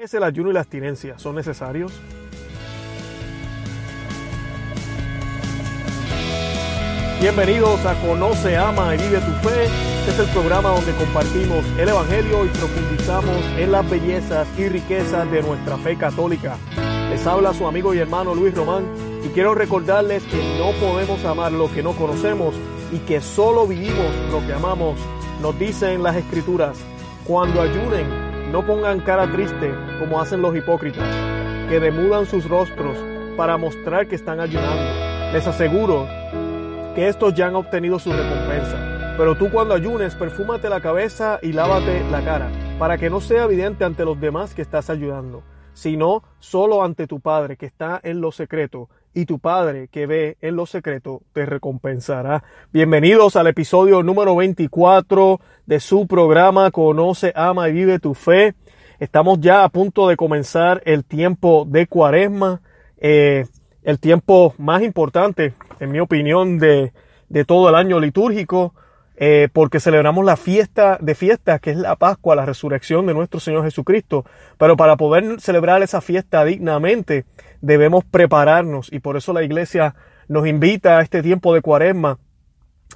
¿Es el ayuno y la abstinencia? ¿Son necesarios? Bienvenidos a Conoce, Ama y Vive tu Fe. Es el programa donde compartimos el Evangelio y profundizamos en las bellezas y riquezas de nuestra fe católica. Les habla su amigo y hermano Luis Román y quiero recordarles que no podemos amar lo que no conocemos y que solo vivimos lo que amamos. Nos dicen las escrituras, cuando ayunen, no pongan cara triste como hacen los hipócritas, que demudan sus rostros para mostrar que están ayunando. Les aseguro que estos ya han obtenido su recompensa. Pero tú cuando ayunes, perfúmate la cabeza y lávate la cara, para que no sea evidente ante los demás que estás ayudando, sino solo ante tu Padre que está en lo secreto, y tu Padre que ve en lo secreto te recompensará. Bienvenidos al episodio número 24 de su programa Conoce, Ama y Vive tu Fe. Estamos ya a punto de comenzar el tiempo de cuaresma. Eh, el tiempo más importante, en mi opinión, de, de todo el año litúrgico, eh, porque celebramos la fiesta de fiestas, que es la Pascua, la resurrección de nuestro Señor Jesucristo. Pero para poder celebrar esa fiesta dignamente, debemos prepararnos y por eso la iglesia nos invita a este tiempo de cuaresma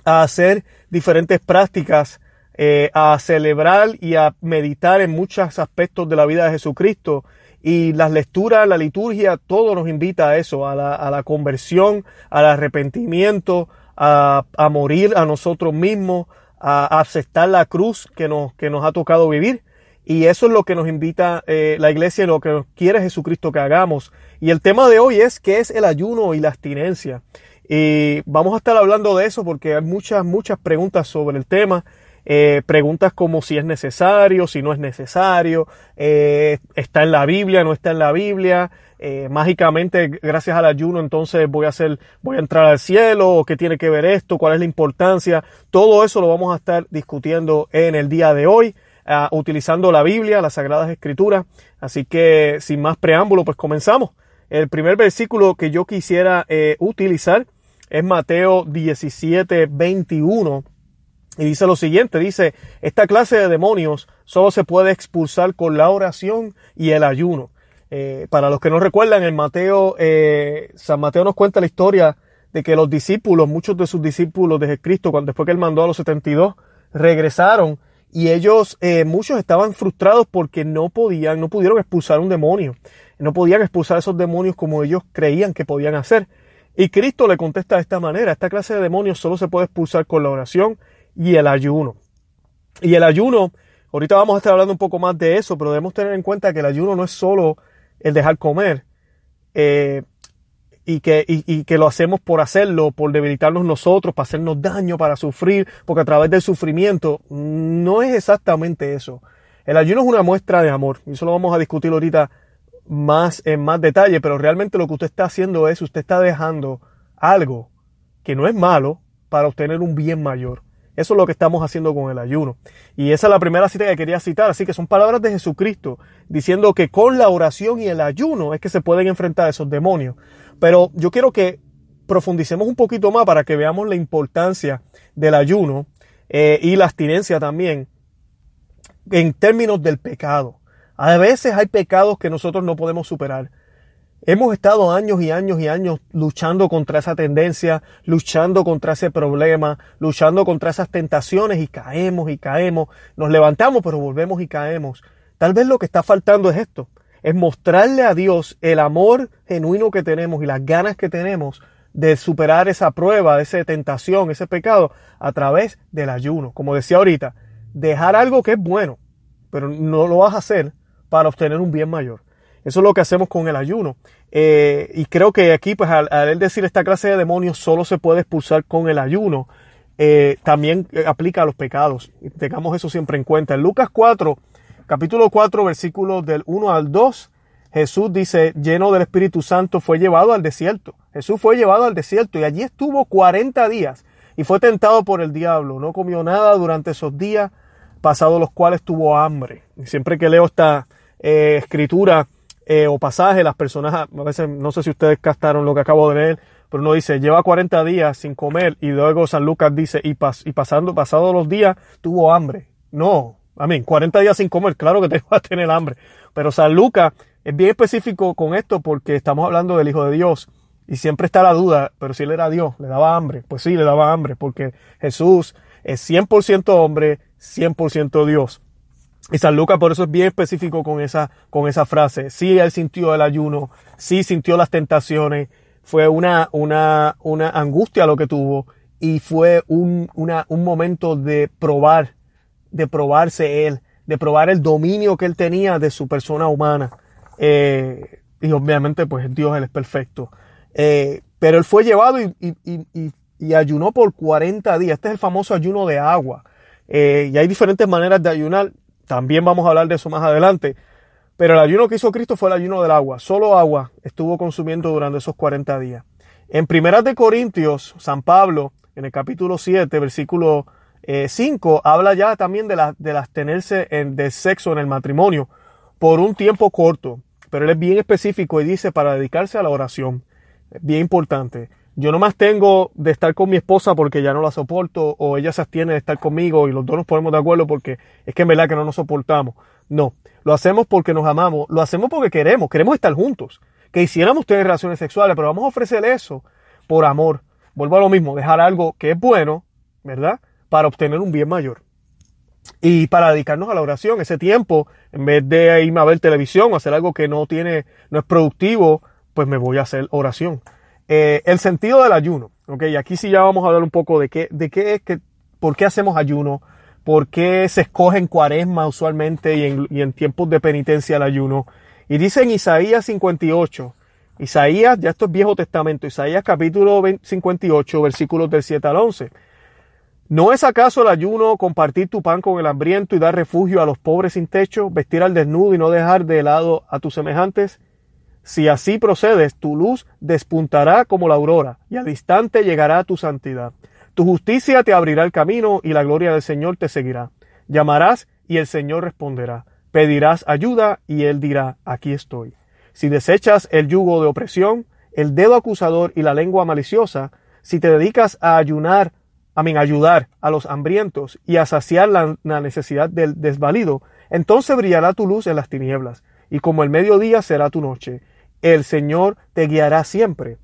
a hacer diferentes prácticas, eh, a celebrar y a meditar en muchos aspectos de la vida de Jesucristo y las lecturas, la liturgia, todo nos invita a eso, a la, a la conversión, al arrepentimiento, a, a, morir a nosotros mismos, a, aceptar la cruz que nos, que nos ha tocado vivir. Y eso es lo que nos invita eh, la iglesia y lo que quiere Jesucristo que hagamos. Y el tema de hoy es qué es el ayuno y la abstinencia. Y vamos a estar hablando de eso porque hay muchas, muchas preguntas sobre el tema. Eh, preguntas como si es necesario, si no es necesario, eh, está en la Biblia, no está en la Biblia, eh, mágicamente gracias al ayuno entonces voy a hacer, voy a entrar al cielo, o qué tiene que ver esto, cuál es la importancia, todo eso lo vamos a estar discutiendo en el día de hoy. Uh, utilizando la Biblia, las Sagradas Escrituras. Así que sin más preámbulo, pues comenzamos. El primer versículo que yo quisiera utilizar es Mateo 17, 21 y dice lo siguiente, dice, esta clase de demonios solo se puede expulsar con la oración y el ayuno. Eh, para los que no recuerdan, en Mateo, eh, San Mateo nos cuenta la historia de que los discípulos, muchos de sus discípulos de Cristo, cuando después que él mandó a los 72, regresaron y ellos, eh, muchos estaban frustrados porque no podían, no pudieron expulsar un demonio, no podían expulsar esos demonios como ellos creían que podían hacer. Y Cristo le contesta de esta manera, esta clase de demonios solo se puede expulsar con la oración y el ayuno. Y el ayuno, ahorita vamos a estar hablando un poco más de eso, pero debemos tener en cuenta que el ayuno no es solo el dejar comer eh, y, que, y, y, que lo hacemos por hacerlo, por debilitarnos nosotros, para hacernos daño, para sufrir, porque a través del sufrimiento no es exactamente eso. El ayuno es una muestra de amor y eso lo vamos a discutir ahorita más en más detalle, pero realmente lo que usted está haciendo es, usted está dejando algo que no es malo para obtener un bien mayor. Eso es lo que estamos haciendo con el ayuno. Y esa es la primera cita que quería citar. Así que son palabras de Jesucristo diciendo que con la oración y el ayuno es que se pueden enfrentar esos demonios. Pero yo quiero que profundicemos un poquito más para que veamos la importancia del ayuno eh, y la abstinencia también en términos del pecado. A veces hay pecados que nosotros no podemos superar. Hemos estado años y años y años luchando contra esa tendencia, luchando contra ese problema, luchando contra esas tentaciones y caemos y caemos, nos levantamos pero volvemos y caemos. Tal vez lo que está faltando es esto, es mostrarle a Dios el amor genuino que tenemos y las ganas que tenemos de superar esa prueba, esa tentación, ese pecado a través del ayuno. Como decía ahorita, dejar algo que es bueno, pero no lo vas a hacer para obtener un bien mayor. Eso es lo que hacemos con el ayuno. Eh, y creo que aquí, pues al, decir esta clase de demonios solo se puede expulsar con el ayuno, eh, también eh, aplica a los pecados. Tengamos eso siempre en cuenta. En Lucas 4, capítulo 4, versículos del 1 al 2, Jesús dice, lleno del Espíritu Santo, fue llevado al desierto. Jesús fue llevado al desierto y allí estuvo 40 días y fue tentado por el diablo. No comió nada durante esos días, pasados los cuales tuvo hambre. Siempre que leo esta escritura, eh, o pasaje, las personas, a veces, no sé si ustedes captaron lo que acabo de leer, pero uno dice, lleva 40 días sin comer y luego San Lucas dice, y, pas, y pasando, pasados los días tuvo hambre. No, Amén. 40 días sin comer, claro que te vas a tener hambre. Pero San Lucas es bien específico con esto porque estamos hablando del Hijo de Dios. Y siempre está la duda, pero si él era Dios, ¿le daba hambre? Pues sí, le daba hambre, porque Jesús es 100% hombre, 100% Dios. Y San Lucas por eso es bien específico con esa, con esa frase. Sí, él sintió el ayuno, sí sintió las tentaciones, fue una, una, una angustia lo que tuvo y fue un, una, un momento de probar, de probarse él, de probar el dominio que él tenía de su persona humana. Eh, y obviamente pues Dios él es perfecto. Eh, pero él fue llevado y, y, ayunó por 40 días. Este es el famoso ayuno de agua. Eh, y hay diferentes maneras de ayunar. También vamos a hablar de eso más adelante. Pero el ayuno que hizo Cristo fue el ayuno del agua. Solo agua estuvo consumiendo durante esos 40 días. En Primeras de Corintios, San Pablo, en el capítulo 7, versículo 5, eh, habla ya también de, la, de tenerse en, de sexo en el matrimonio por un tiempo corto. Pero él es bien específico y dice para dedicarse a la oración. Bien importante. Yo no más tengo de estar con mi esposa porque ya no la soporto o ella se abstiene de estar conmigo y los dos nos ponemos de acuerdo porque es que en verdad que no nos soportamos. No, lo hacemos porque nos amamos, lo hacemos porque queremos, queremos estar juntos. Que hiciéramos tener relaciones sexuales, pero vamos a ofrecer eso por amor. Vuelvo a lo mismo, dejar algo que es bueno, ¿verdad? Para obtener un bien mayor. Y para dedicarnos a la oración, ese tiempo, en vez de irme a ver televisión o hacer algo que no tiene, no es productivo, pues me voy a hacer oración. Eh, el sentido del ayuno, ¿ok? Aquí sí ya vamos a hablar un poco de qué, de qué es que, por qué hacemos ayuno, por qué se escoge en cuaresma usualmente y en, y en tiempos de penitencia el ayuno. Y dice en Isaías 58, Isaías, ya esto es Viejo Testamento, Isaías capítulo 58, versículos del 7 al 11. ¿No es acaso el ayuno compartir tu pan con el hambriento y dar refugio a los pobres sin techo, vestir al desnudo y no dejar de lado a tus semejantes? Si así procedes, tu luz despuntará como la aurora, y al instante llegará tu santidad. Tu justicia te abrirá el camino, y la gloria del Señor te seguirá. Llamarás, y el Señor responderá. Pedirás ayuda, y Él dirá, aquí estoy. Si desechas el yugo de opresión, el dedo acusador y la lengua maliciosa, si te dedicas a ayunar, a ayudar a los hambrientos y a saciar la necesidad del desvalido, entonces brillará tu luz en las tinieblas, y como el mediodía será tu noche, el Señor te guiará siempre.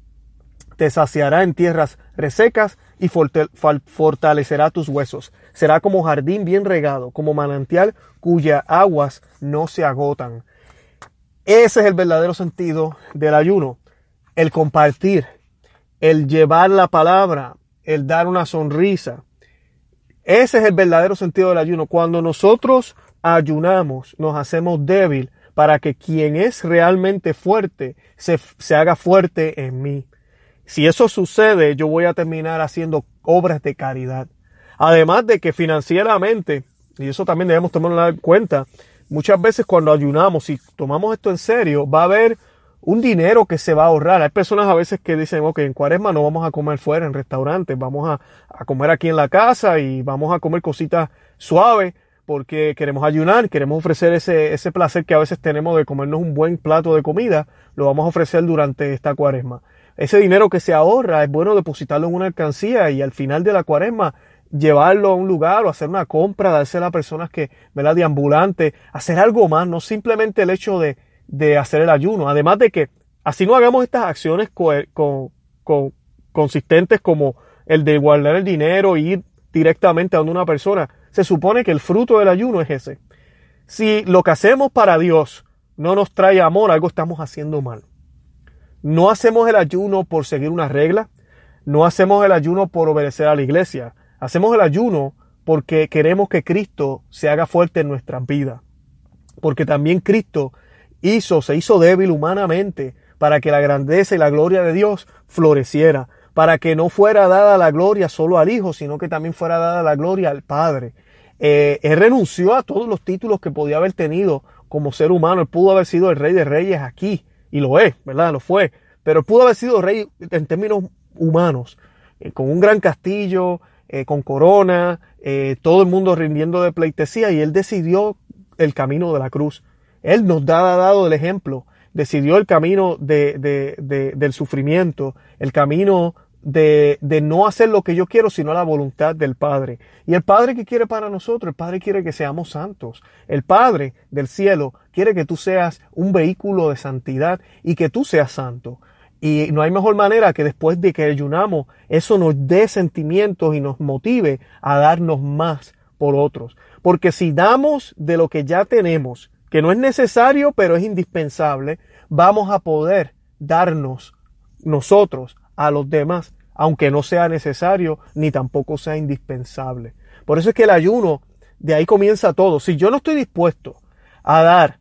Te saciará en tierras resecas y fortalecerá tus huesos. Será como jardín bien regado, como manantial cuyas aguas no se agotan. Ese es el verdadero sentido del ayuno. El compartir, el llevar la palabra, el dar una sonrisa. Ese es el verdadero sentido del ayuno. Cuando nosotros ayunamos, nos hacemos débil para que quien es realmente fuerte se, se haga fuerte en mí. Si eso sucede, yo voy a terminar haciendo obras de caridad. Además de que financieramente, y eso también debemos tomarlo en cuenta, muchas veces cuando ayunamos y tomamos esto en serio, va a haber un dinero que se va a ahorrar. Hay personas a veces que dicen, ok, en cuaresma no vamos a comer fuera en restaurantes, vamos a, a comer aquí en la casa y vamos a comer cositas suaves porque queremos ayunar, queremos ofrecer ese, ese placer que a veces tenemos de comernos un buen plato de comida, lo vamos a ofrecer durante esta cuaresma. Ese dinero que se ahorra es bueno depositarlo en una alcancía y al final de la cuaresma llevarlo a un lugar o hacer una compra, dársela a personas que, ¿verdad? De ambulante, hacer algo más, no simplemente el hecho de, de hacer el ayuno. Además de que así no hagamos estas acciones con, con, consistentes como el de guardar el dinero e ir directamente a donde una persona se supone que el fruto del ayuno es ese. Si lo que hacemos para Dios no nos trae amor, algo estamos haciendo mal. No hacemos el ayuno por seguir una regla, no hacemos el ayuno por obedecer a la iglesia, hacemos el ayuno porque queremos que Cristo se haga fuerte en nuestras vidas. Porque también Cristo hizo, se hizo débil humanamente para que la grandeza y la gloria de Dios floreciera para que no fuera dada la gloria solo al Hijo, sino que también fuera dada la gloria al Padre. Eh, él renunció a todos los títulos que podía haber tenido como ser humano. Él pudo haber sido el rey de reyes aquí, y lo es, ¿verdad? Lo fue. Pero pudo haber sido rey en términos humanos, eh, con un gran castillo, eh, con corona, todo el mundo rindiendo de pleitesía, y él decidió el camino de la cruz. Él nos ha dado el ejemplo decidió el camino de, de, del sufrimiento, el camino de, de, no hacer lo que yo quiero, sino la voluntad del Padre. Y el Padre que quiere para nosotros, el Padre quiere que seamos santos. El Padre del cielo quiere que tú seas un vehículo de santidad y que tú seas santo. Y no hay mejor manera que después de que ayunamos, eso nos dé sentimientos y nos motive a darnos más por otros. Porque si damos de lo que ya tenemos, que no es necesario, pero es indispensable, vamos a poder darnos nosotros a los demás, aunque no sea necesario ni tampoco sea indispensable. Por eso es que el ayuno, de ahí comienza todo. Si yo no estoy dispuesto a dar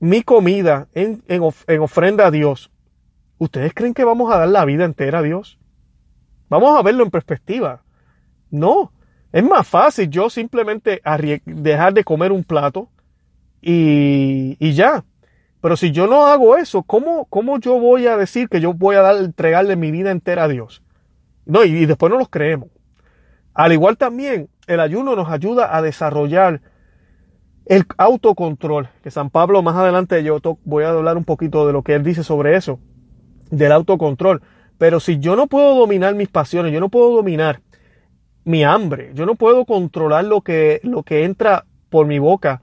mi comida en, en, ofrenda a Dios, ¿ustedes creen que vamos a dar la vida entera a Dios? Vamos a verlo en perspectiva. No, es más fácil yo simplemente dejar de comer un plato y, y ya. Pero si yo no hago eso, ¿cómo, ¿cómo, yo voy a decir que yo voy a dar, entregarle mi vida entera a Dios? No, y, después no los creemos. Al igual también, el ayuno nos ayuda a desarrollar el autocontrol, que San Pablo más adelante yo voy a hablar un poquito de lo que él dice sobre eso, del autocontrol. Pero si yo no puedo dominar mis pasiones, yo no puedo dominar mi hambre, yo no puedo controlar lo que, lo que entra por mi boca,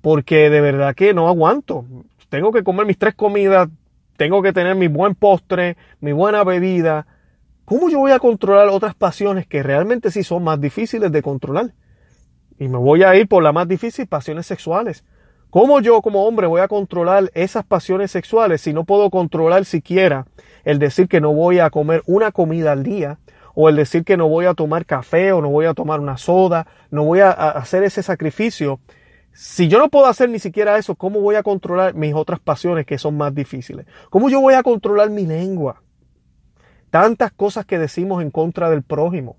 porque de verdad que no aguanto tengo que comer mis tres comidas, tengo que tener mi buen postre, mi buena bebida. ¿Cómo yo voy a controlar otras pasiones que realmente sí son más difíciles de controlar? Y me voy a ir por la más difícil, pasiones sexuales. ¿Cómo yo como hombre voy a controlar esas pasiones sexuales si no puedo controlar siquiera el decir que no voy a comer una comida al día o el decir que no voy a tomar café o no voy a tomar una soda, no voy a hacer ese sacrificio si yo no puedo hacer ni siquiera eso, ¿cómo voy a controlar mis otras pasiones que son más difíciles? ¿Cómo yo voy a controlar mi lengua? Tantas cosas que decimos en contra del prójimo.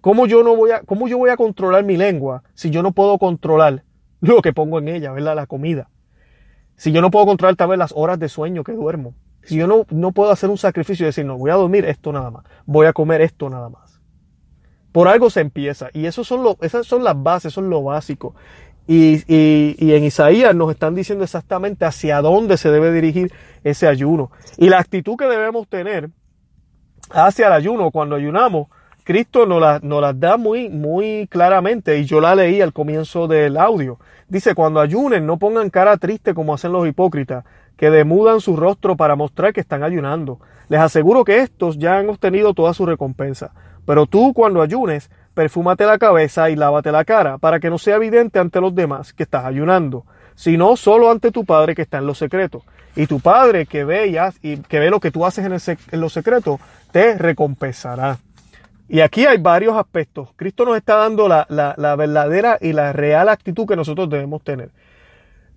¿Cómo yo, no voy a, cómo yo voy a controlar mi lengua si yo no puedo controlar lo que pongo en ella, ¿verdad? La comida. Si yo no puedo controlar tal vez las horas de sueño que duermo. Si yo no, no puedo hacer un sacrificio y decir, no, voy a dormir esto nada más. Voy a comer esto nada más. Por algo se empieza. Y eso son lo, esas son las bases, es lo básico. Y, en Isaías nos están diciendo exactamente hacia dónde se debe dirigir ese ayuno. Y la actitud que debemos tener hacia el ayuno cuando ayunamos, Cristo nos la da muy, muy claramente y yo la leí al comienzo del audio. Dice, cuando ayunen no pongan cara triste como hacen los hipócritas, que demudan su rostro para mostrar que están ayunando. Les aseguro que estos ya han obtenido toda su recompensa. Pero tú cuando ayunes, perfúmate la cabeza y lávate la cara, para que no sea evidente ante los demás que estás ayunando, sino solo ante tu Padre que está en lo secreto. Y tu Padre que ve, y, que ve lo que tú haces en, en lo secreto, te recompensará. Y aquí hay varios aspectos. Cristo nos está dando la, la, verdadera y la real actitud que nosotros debemos tener.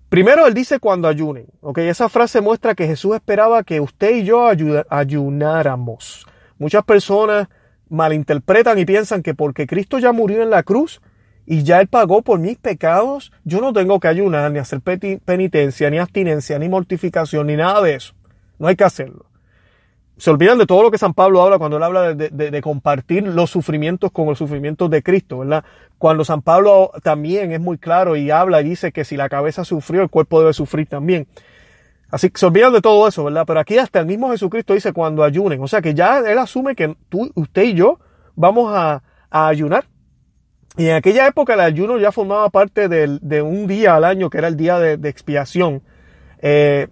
Primero, Él dice cuando ayunen. Okay, esa frase muestra que Jesús esperaba que usted y yo ayunáramos. Muchas personas malinterpretan y piensan que porque Cristo ya murió en la cruz y ya Él pagó por mis pecados, yo no tengo que ayunar, ni hacer penitencia, ni abstinencia, ni mortificación, ni nada de eso. No hay que hacerlo. Se olvidan de todo lo que San Pablo habla cuando él habla de, compartir los sufrimientos con los sufrimientos de Cristo, ¿verdad? Cuando San Pablo también es muy claro y habla y dice que si la cabeza sufrió, el cuerpo debe sufrir también. Así que se olvidan de todo eso, ¿verdad? Pero aquí hasta el mismo Jesucristo dice cuando ayunen. O sea que ya él asume que tú, usted y yo vamos a, ayunar. Y en aquella época el ayuno ya formaba parte de, un día al año que era el día de, expiación. Eh,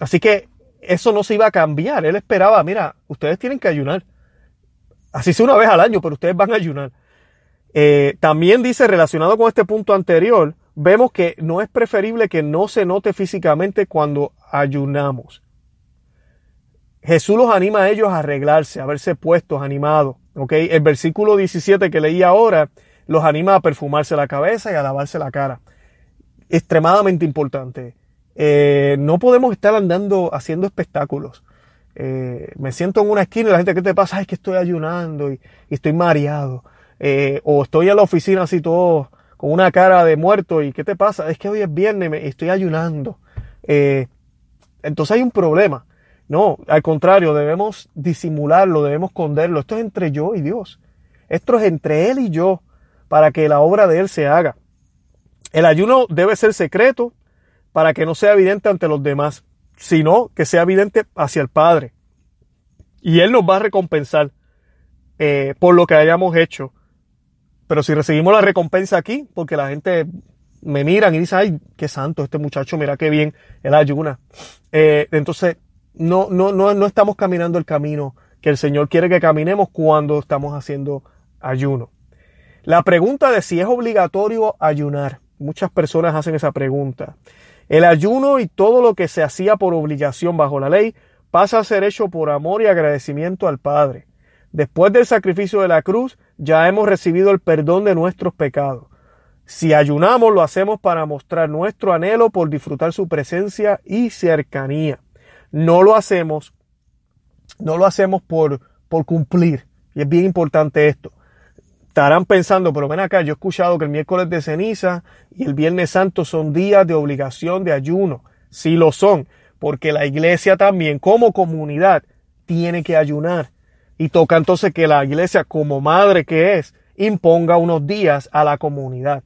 así que eso no se iba a cambiar. Él esperaba, mira, ustedes tienen que ayunar. Así sea una vez al año, pero ustedes van a ayunar. Eh, también dice, relacionado con este punto anterior, vemos que no es preferible que no se note físicamente cuando ayunamos. Jesús los anima a ellos a arreglarse, a verse puestos, animados. ¿okay? El versículo 17 que leí ahora los anima a perfumarse la cabeza y a lavarse la cara. Extremadamente importante. Eh, no podemos estar andando haciendo espectáculos. Eh, me siento en una esquina y la gente, ¿qué te pasa? Es que estoy ayunando y, estoy mareado. Eh, o estoy en la oficina así todo con una cara de muerto y ¿qué te pasa? Es que hoy es viernes y estoy ayunando. Entonces hay un problema. No, al contrario, debemos disimularlo, debemos esconderlo. Esto es entre yo y Dios. Esto es entre Él y yo para que la obra de Él se haga. El ayuno debe ser secreto para que no sea evidente ante los demás, sino que sea evidente hacia el Padre. Y Él nos va a recompensar eh, por lo que hayamos hecho. Pero si recibimos la recompensa aquí, porque la gente me miran y dice, ay, qué santo este muchacho, mira qué bien, él ayuna. Eh, entonces, no, no, no, no estamos caminando el camino que el Señor quiere que caminemos cuando estamos haciendo ayuno. La pregunta de si es obligatorio ayunar. Muchas personas hacen esa pregunta. El ayuno y todo lo que se hacía por obligación bajo la ley pasa a ser hecho por amor y agradecimiento al Padre. Después del sacrificio de la cruz, ya hemos recibido el perdón de nuestros pecados. Si ayunamos, lo hacemos para mostrar nuestro anhelo por disfrutar su presencia y cercanía. No lo hacemos, no lo hacemos por, por cumplir. Y es bien importante esto. Estarán pensando, pero ven acá, yo he escuchado que el miércoles de ceniza y el viernes santo son días de obligación de ayuno. Sí lo son, porque la iglesia también como comunidad tiene que ayunar. Y toca entonces que la iglesia como madre que es imponga unos días a la comunidad.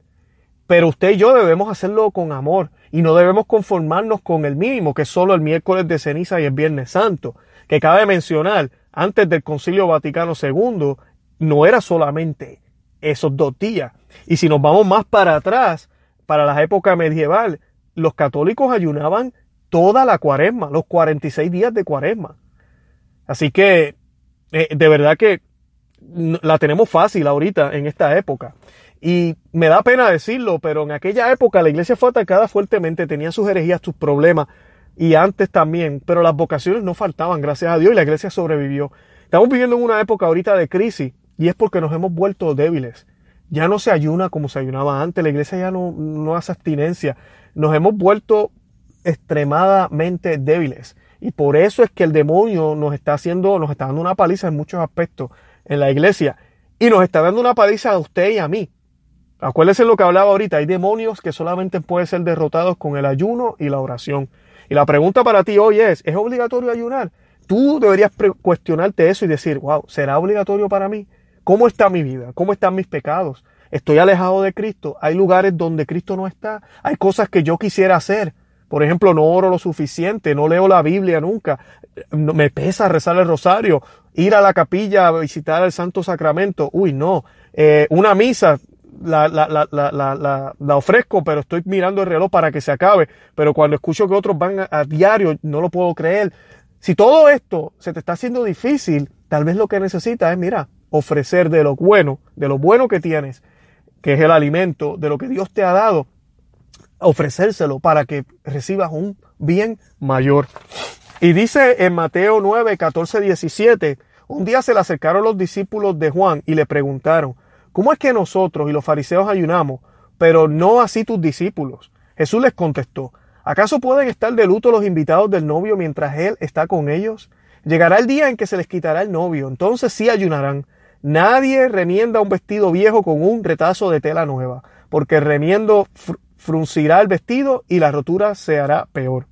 Pero usted y yo debemos hacerlo con amor y no debemos conformarnos con el mínimo, que es solo el miércoles de ceniza y el viernes santo. Que cabe mencionar, antes del Concilio Vaticano II, no era solamente esos dos días. Y si nos vamos más para atrás, para la época medieval, los católicos ayunaban toda la cuaresma, los 46 días de cuaresma. Así que, eh, de verdad que la tenemos fácil ahorita en esta época. Y me da pena decirlo, pero en aquella época la iglesia fue atacada fuertemente, tenía sus herejías, sus problemas, y antes también, pero las vocaciones no faltaban, gracias a Dios, y la iglesia sobrevivió. Estamos viviendo en una época ahorita de crisis, y es porque nos hemos vuelto débiles. Ya no se ayuna como se ayunaba antes, la iglesia ya no, no hace abstinencia. Nos hemos vuelto extremadamente débiles. Y por eso es que el demonio nos está haciendo, nos está dando una paliza en muchos aspectos en la iglesia. Y nos está dando una paliza a usted y a mí. Acuérdense lo que hablaba ahorita, hay demonios que solamente pueden ser derrotados con el ayuno y la oración. Y la pregunta para ti hoy es, ¿es obligatorio ayunar? Tú deberías cuestionarte eso y decir, wow, ¿será obligatorio para mí? ¿Cómo está mi vida? ¿Cómo están mis pecados? ¿Estoy alejado de Cristo? ¿Hay lugares donde Cristo no está? ¿Hay cosas que yo quisiera hacer? Por ejemplo, no oro lo suficiente, no leo la Biblia nunca, me pesa rezar el rosario, ir a la capilla a visitar el Santo Sacramento, uy, no, eh, una misa, la, la, la, la, ofrezco, pero estoy mirando el reloj para que se acabe. Pero cuando escucho que otros van a, diario, no lo puedo creer. Si todo esto se te está haciendo difícil, tal vez lo que necesitas es, mira, ofrecer de lo bueno, de lo bueno que tienes, que es el alimento, de lo que Dios te ha dado, ofrecérselo para que recibas un bien mayor. Y dice en Mateo 9, 14, 17, un día se le acercaron los discípulos de Juan y le preguntaron, ¿Cómo es que nosotros y los fariseos ayunamos, pero no así tus discípulos? Jesús les contestó, ¿acaso pueden estar de luto los invitados del novio mientras él está con ellos? Llegará el día en que se les quitará el novio, entonces sí ayunarán. Nadie remienda un vestido viejo con un retazo de tela nueva, porque el remiendo fruncirá el vestido y la rotura se hará peor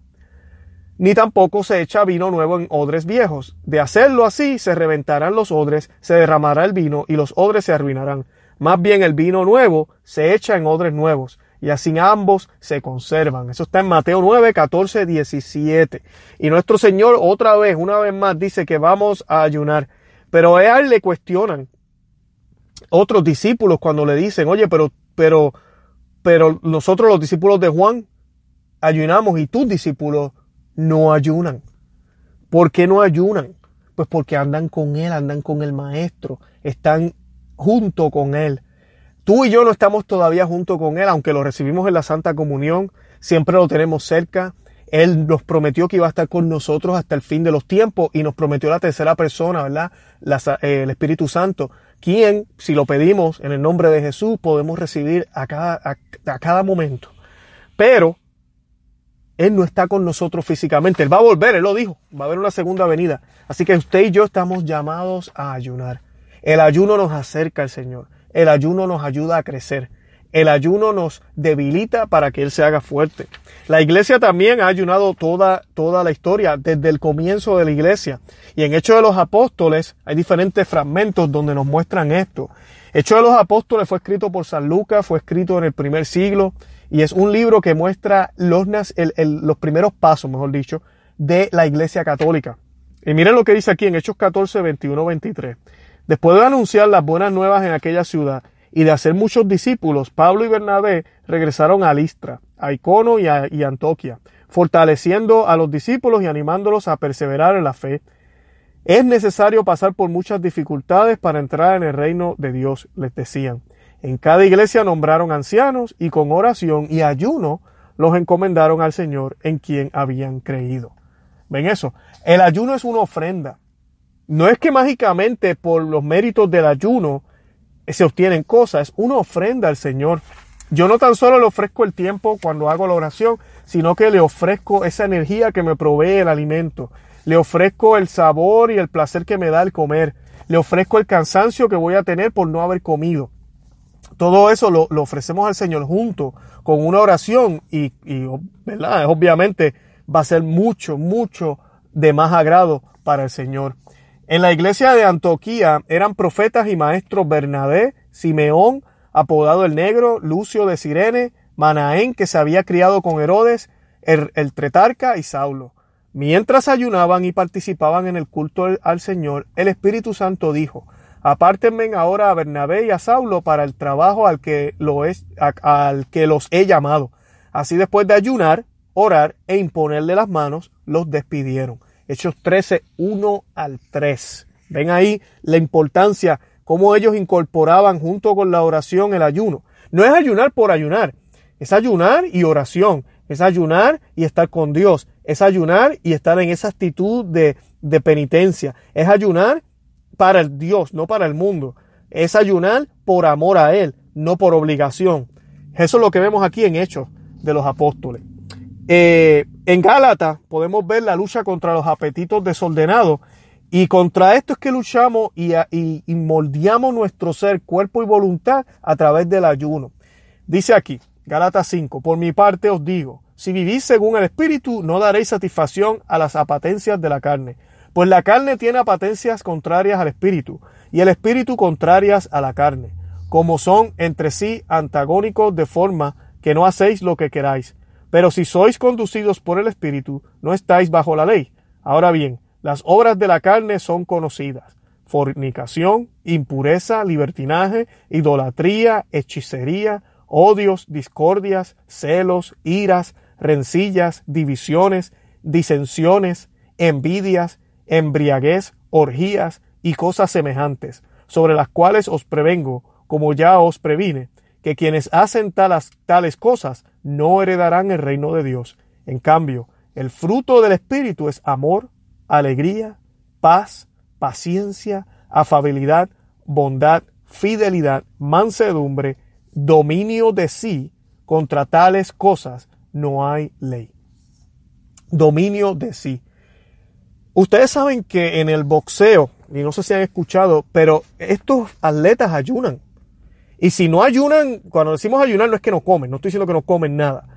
ni tampoco se echa vino nuevo en odres viejos. De hacerlo así, se reventarán los odres, se derramará el vino y los odres se arruinarán. Más bien el vino nuevo se echa en odres nuevos, y así ambos se conservan. Eso está en Mateo 9, 14, 17. Y nuestro Señor otra vez, una vez más, dice que vamos a ayunar. Pero a él le cuestionan otros discípulos cuando le dicen, oye, pero, pero, pero nosotros los discípulos de Juan ayunamos y tus discípulos no ayunan. ¿Por qué no ayunan? Pues porque andan con Él, andan con el Maestro, están junto con Él. Tú y yo no estamos todavía junto con Él, aunque lo recibimos en la Santa Comunión, siempre lo tenemos cerca. Él nos prometió que iba a estar con nosotros hasta el fin de los tiempos y nos prometió la tercera persona, ¿verdad? Eh, el Espíritu Santo, quien, si lo pedimos en el nombre de Jesús, podemos recibir a cada, a cada momento. Pero él no está con nosotros físicamente. Él va a volver, Él lo dijo. Va a haber una segunda venida. Así que usted y yo estamos llamados a ayunar. El ayuno nos acerca al Señor. El ayuno nos ayuda a crecer. El ayuno nos debilita para que Él se haga fuerte. La iglesia también ha ayunado toda, toda la historia, desde el comienzo de la iglesia. Y en Hechos de los Apóstoles hay diferentes fragmentos donde nos muestran esto. Hechos de los Apóstoles fue escrito por San Lucas, fue escrito en el primer siglo. Y es un libro que muestra los, los primeros pasos, mejor dicho, de la Iglesia Católica. Y miren lo que dice aquí en Hechos 14, 21, 23. Después de anunciar las buenas nuevas en aquella ciudad y de hacer muchos discípulos, Pablo y Bernabé regresaron a Listra, a Icono y a y Antoquia, fortaleciendo a los discípulos y animándolos a perseverar en la fe. Es necesario pasar por muchas dificultades para entrar en el reino de Dios, les decían. En cada iglesia nombraron ancianos y con oración y ayuno los encomendaron al Señor en quien habían creído. ¿Ven eso? El ayuno es una ofrenda. No es que mágicamente por los méritos del ayuno se obtienen cosas, es una ofrenda al Señor. Yo no tan solo le ofrezco el tiempo cuando hago la oración, sino que le ofrezco esa energía que me provee el alimento. Le ofrezco el sabor y el placer que me da el comer. Le ofrezco el cansancio que voy a tener por no haber comido. Todo eso lo, ofrecemos al Señor junto con una oración y, ¿verdad? obviamente va a ser mucho, mucho de más agrado para el Señor. En la iglesia de Antioquía eran profetas y maestros Bernabé, Simeón, apodado el Negro, Lucio de Sirene, Manaén, que se había criado con Herodes, el Tretarca y Saulo. Mientras ayunaban y participaban en el culto al Señor, el Espíritu Santo dijo, Apártenme ahora a Bernabé y a Saulo para el trabajo al que, los he llamado. Así después de ayunar, orar e imponerle las manos, los despidieron. Hechos 13, 1 al 3. Ven ahí la importancia, cómo ellos incorporaban junto con la oración el ayuno. No es ayunar por ayunar, es ayunar y oración, es ayunar y estar con Dios, es ayunar y estar en esa actitud de, de penitencia, es ayunar para el Dios, no para el mundo. Es ayunar por amor a Él, no por obligación. Eso es lo que vemos aquí en Hechos de los Apóstoles. Eh, en Gálatas podemos ver la lucha contra los apetitos desordenados y contra esto es que luchamos y, y, moldeamos nuestro ser, cuerpo y voluntad a través del ayuno. Dice aquí, Gálatas 5, por mi parte os digo, si vivís según el Espíritu, no daréis satisfacción a las apatencias de la carne pues la carne tiene apatencias contrarias al espíritu y el espíritu contrarias a la carne, como son entre sí antagónicos de forma que no hacéis lo que queráis. Pero si sois conducidos por el espíritu, no estáis bajo la ley. Ahora bien, las obras de la carne son conocidas. Fornicación, impureza, libertinaje, idolatría, hechicería, odios, discordias, celos, iras, rencillas, divisiones, disensiones, envidias, embriaguez, orgías y cosas semejantes, sobre las cuales os prevengo, como ya os previne, que quienes hacen talas, tales cosas no heredarán el reino de Dios. En cambio, el fruto del Espíritu es amor, alegría, paz, paciencia, afabilidad, bondad, fidelidad, mansedumbre, dominio de sí. Contra tales cosas no hay ley. Dominio de sí. Ustedes saben que en el boxeo, y no sé si han escuchado, pero estos atletas ayunan. Y si no ayunan, cuando decimos ayunar no es que no comen, no estoy diciendo que no comen nada.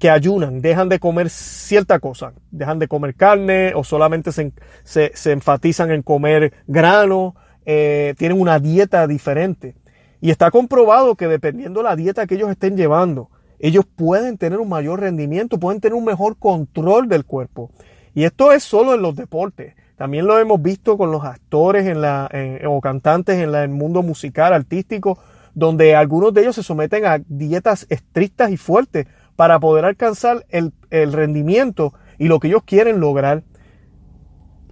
Que ayunan, dejan de comer cierta cosa, dejan de comer carne o solamente se, se, enfatizan en comer grano, eh, tienen una dieta diferente. Y está comprobado que dependiendo de la dieta que ellos estén llevando, ellos pueden tener un mayor rendimiento, pueden tener un mejor control del cuerpo. Y esto es solo en los deportes. También lo hemos visto con los actores la, o cantantes en, el mundo musical, artístico, donde algunos de ellos se someten a dietas estrictas y fuertes para poder alcanzar el, rendimiento y lo que ellos quieren lograr.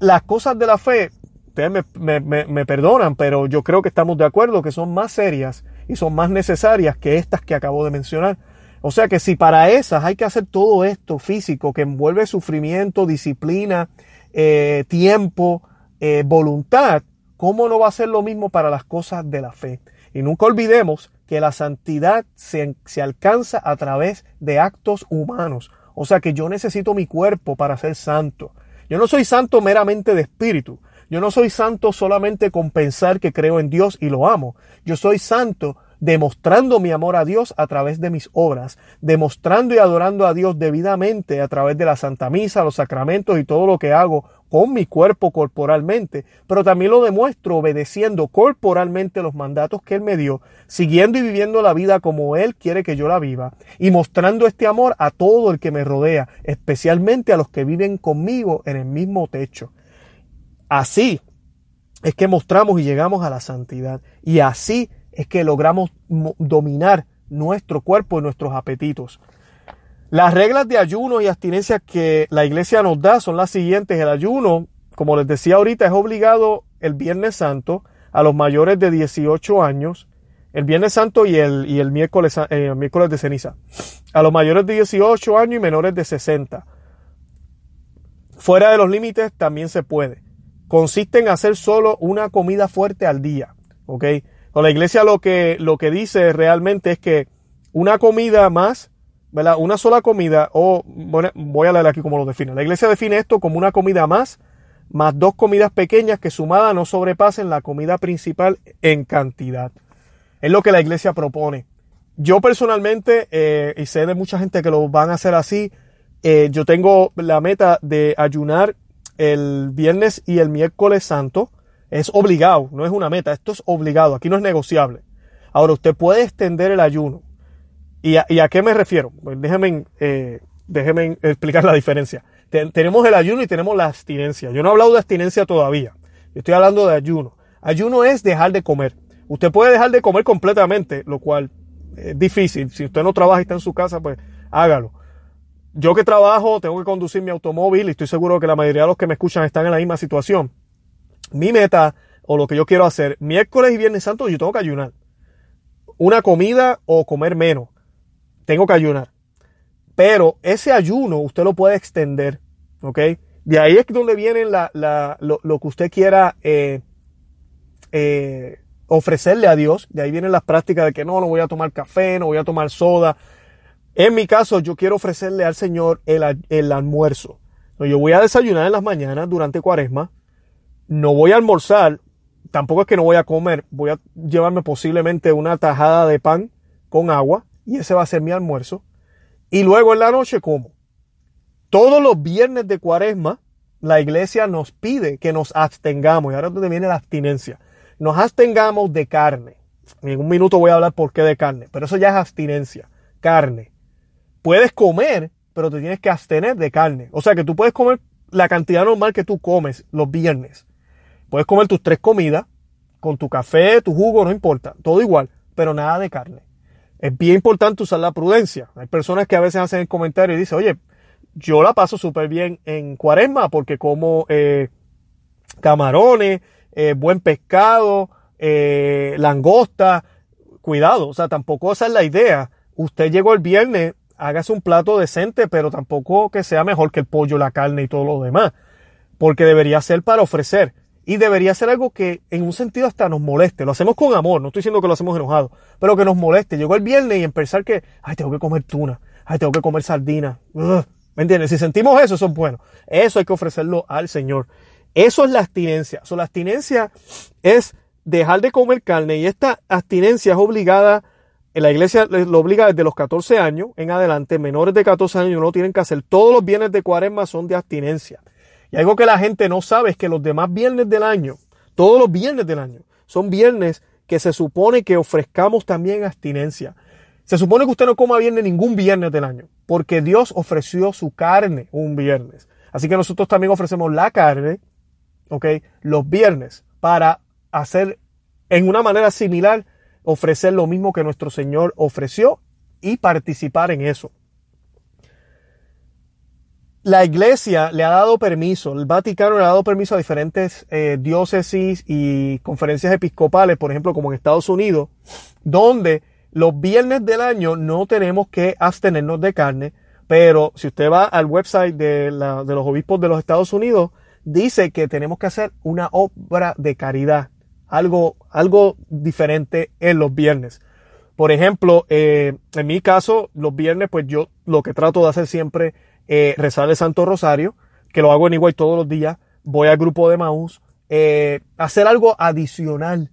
Las cosas de la fe, ustedes me, me perdonan, pero yo creo que estamos de acuerdo que son más serias y son más necesarias que estas que acabo de mencionar. O sea que si para esas hay que hacer todo esto físico que envuelve sufrimiento, disciplina, eh, tiempo, eh, voluntad, ¿cómo no va a ser lo mismo para las cosas de la fe? Y nunca olvidemos que la santidad se, se alcanza a través de actos humanos. O sea que yo necesito mi cuerpo para ser santo. Yo no soy santo meramente de espíritu. Yo no soy santo solamente con pensar que creo en Dios y lo amo. Yo soy santo demostrando mi amor a Dios a través de mis obras, demostrando y adorando a Dios debidamente a través de la Santa Misa, los sacramentos y todo lo que hago con mi cuerpo corporalmente, pero también lo demuestro obedeciendo corporalmente los mandatos que Él me dio, siguiendo y viviendo la vida como Él quiere que yo la viva, y mostrando este amor a todo el que me rodea, especialmente a los que viven conmigo en el mismo techo. Así es que mostramos y llegamos a la santidad. Y así es que logramos dominar nuestro cuerpo y nuestros apetitos. Las reglas de ayuno y abstinencia que la iglesia nos da son las siguientes. El ayuno, como les decía ahorita, es obligado el Viernes Santo a los mayores de 18 años, el Viernes Santo y el, y el miércoles, eh, miércoles de ceniza, a los mayores de 18 años y menores de 60. Fuera de los límites también se puede. Consiste en hacer solo una comida fuerte al día. ¿Ok? La iglesia lo que, lo que dice realmente es que una comida más ¿verdad? Una sola comida, o bueno, voy a leer aquí cómo lo define. La iglesia define esto como una comida más, más dos comidas pequeñas que sumadas no sobrepasen la comida principal en cantidad. Es lo que la iglesia propone. Yo personalmente, eh, y sé de mucha gente que lo van a hacer así, eh, yo tengo la meta de ayunar el viernes y el miércoles santo. Es obligado, no es una meta, esto es obligado, aquí no es negociable. Ahora, usted puede extender el ayuno. ¿Y a, qué me refiero? Pues déjenme, eh, explicar la diferencia. tenemos el ayuno y tenemos la abstinencia. Yo no he hablado de abstinencia todavía. estoy hablando de ayuno. Ayuno es dejar de comer. Usted puede dejar de comer completamente, lo cual es difícil. Si usted no trabaja y está en su casa, pues hágalo. Yo que trabajo, tengo que conducir mi automóvil y estoy seguro que la mayoría de los que me escuchan están en la misma situación. Mi meta o lo que yo quiero hacer, miércoles y viernes santo, yo tengo que ayunar. Una comida o comer menos tengo que ayunar. Pero ese ayuno usted lo puede extender, ¿ok? De ahí es donde viene lo, que usted quiera eh, eh, ofrecerle a Dios. De ahí vienen las prácticas de que no, no voy a tomar café, no voy a tomar soda. En mi caso, yo quiero ofrecerle al Señor el, el almuerzo. Yo voy a desayunar en las mañanas durante cuaresma. No voy a almorzar. Tampoco es que no voy a comer. Voy a llevarme posiblemente una tajada de pan con agua y ese va a ser mi almuerzo. Y luego en la noche como. Todos los viernes de cuaresma, la iglesia nos pide que nos abstengamos. Y ahora donde viene la abstinencia. Nos abstengamos de carne. En un minuto voy a hablar por qué de carne, pero eso ya es abstinencia. Carne. Puedes comer, pero te tienes que abstener de carne. O sea que tú puedes comer la cantidad normal que tú comes los viernes. Puedes comer tus tres comidas, con tu café, tu jugo, no importa, todo igual, pero nada de carne es bien importante usar la prudencia. Hay personas que a veces hacen el comentario y dicen, oye, yo la paso súper bien en cuaresma porque como eh, camarones, eh, buen pescado, eh, langosta, cuidado, o sea, tampoco esa es la idea. Usted llegó el viernes, hágase un plato decente, pero tampoco que sea mejor que el pollo, la carne y todo lo demás, porque debería ser para ofrecer. Y debería ser algo que en un sentido hasta nos moleste. Lo hacemos con amor, no estoy diciendo que lo hacemos enojado, pero que nos moleste. Llegó el viernes y empezar que, ay, tengo que comer tuna, ay, tengo que comer sardina. ¿Me entiendes? Si sentimos eso, eso es bueno. Eso hay que ofrecerlo al Señor. Eso es la abstinencia. La abstinencia es dejar de comer carne y esta abstinencia es obligada, en la iglesia lo obliga desde los 14 años en adelante, menores de 14 años no tienen que hacer. Todos los bienes de cuaresma son de abstinencia. Y algo que la gente no sabe es que los demás viernes del año, todos los viernes del año, son viernes que se supone que ofrezcamos también abstinencia. Se supone que usted no coma viernes ningún viernes del año, porque Dios ofreció su carne un viernes. Así que nosotros también ofrecemos la carne, ¿ok? Los viernes para hacer en una manera similar, ofrecer lo mismo que nuestro Señor ofreció y participar en eso la iglesia le ha dado permiso, el Vaticano le ha dado permiso a diferentes eh, diócesis y conferencias episcopales, por ejemplo, como en Estados Unidos, donde los viernes del año no tenemos que abstenernos de carne, pero si usted va al website de, los obispos de los Estados Unidos, dice que tenemos que hacer una obra de caridad, algo, algo diferente en los viernes. Por ejemplo, eh, en mi caso, los viernes, pues yo lo que trato de hacer siempre eh, rezar el Santo Rosario, que lo hago en igual todos los días, voy al grupo de Maús, eh, hacer algo adicional,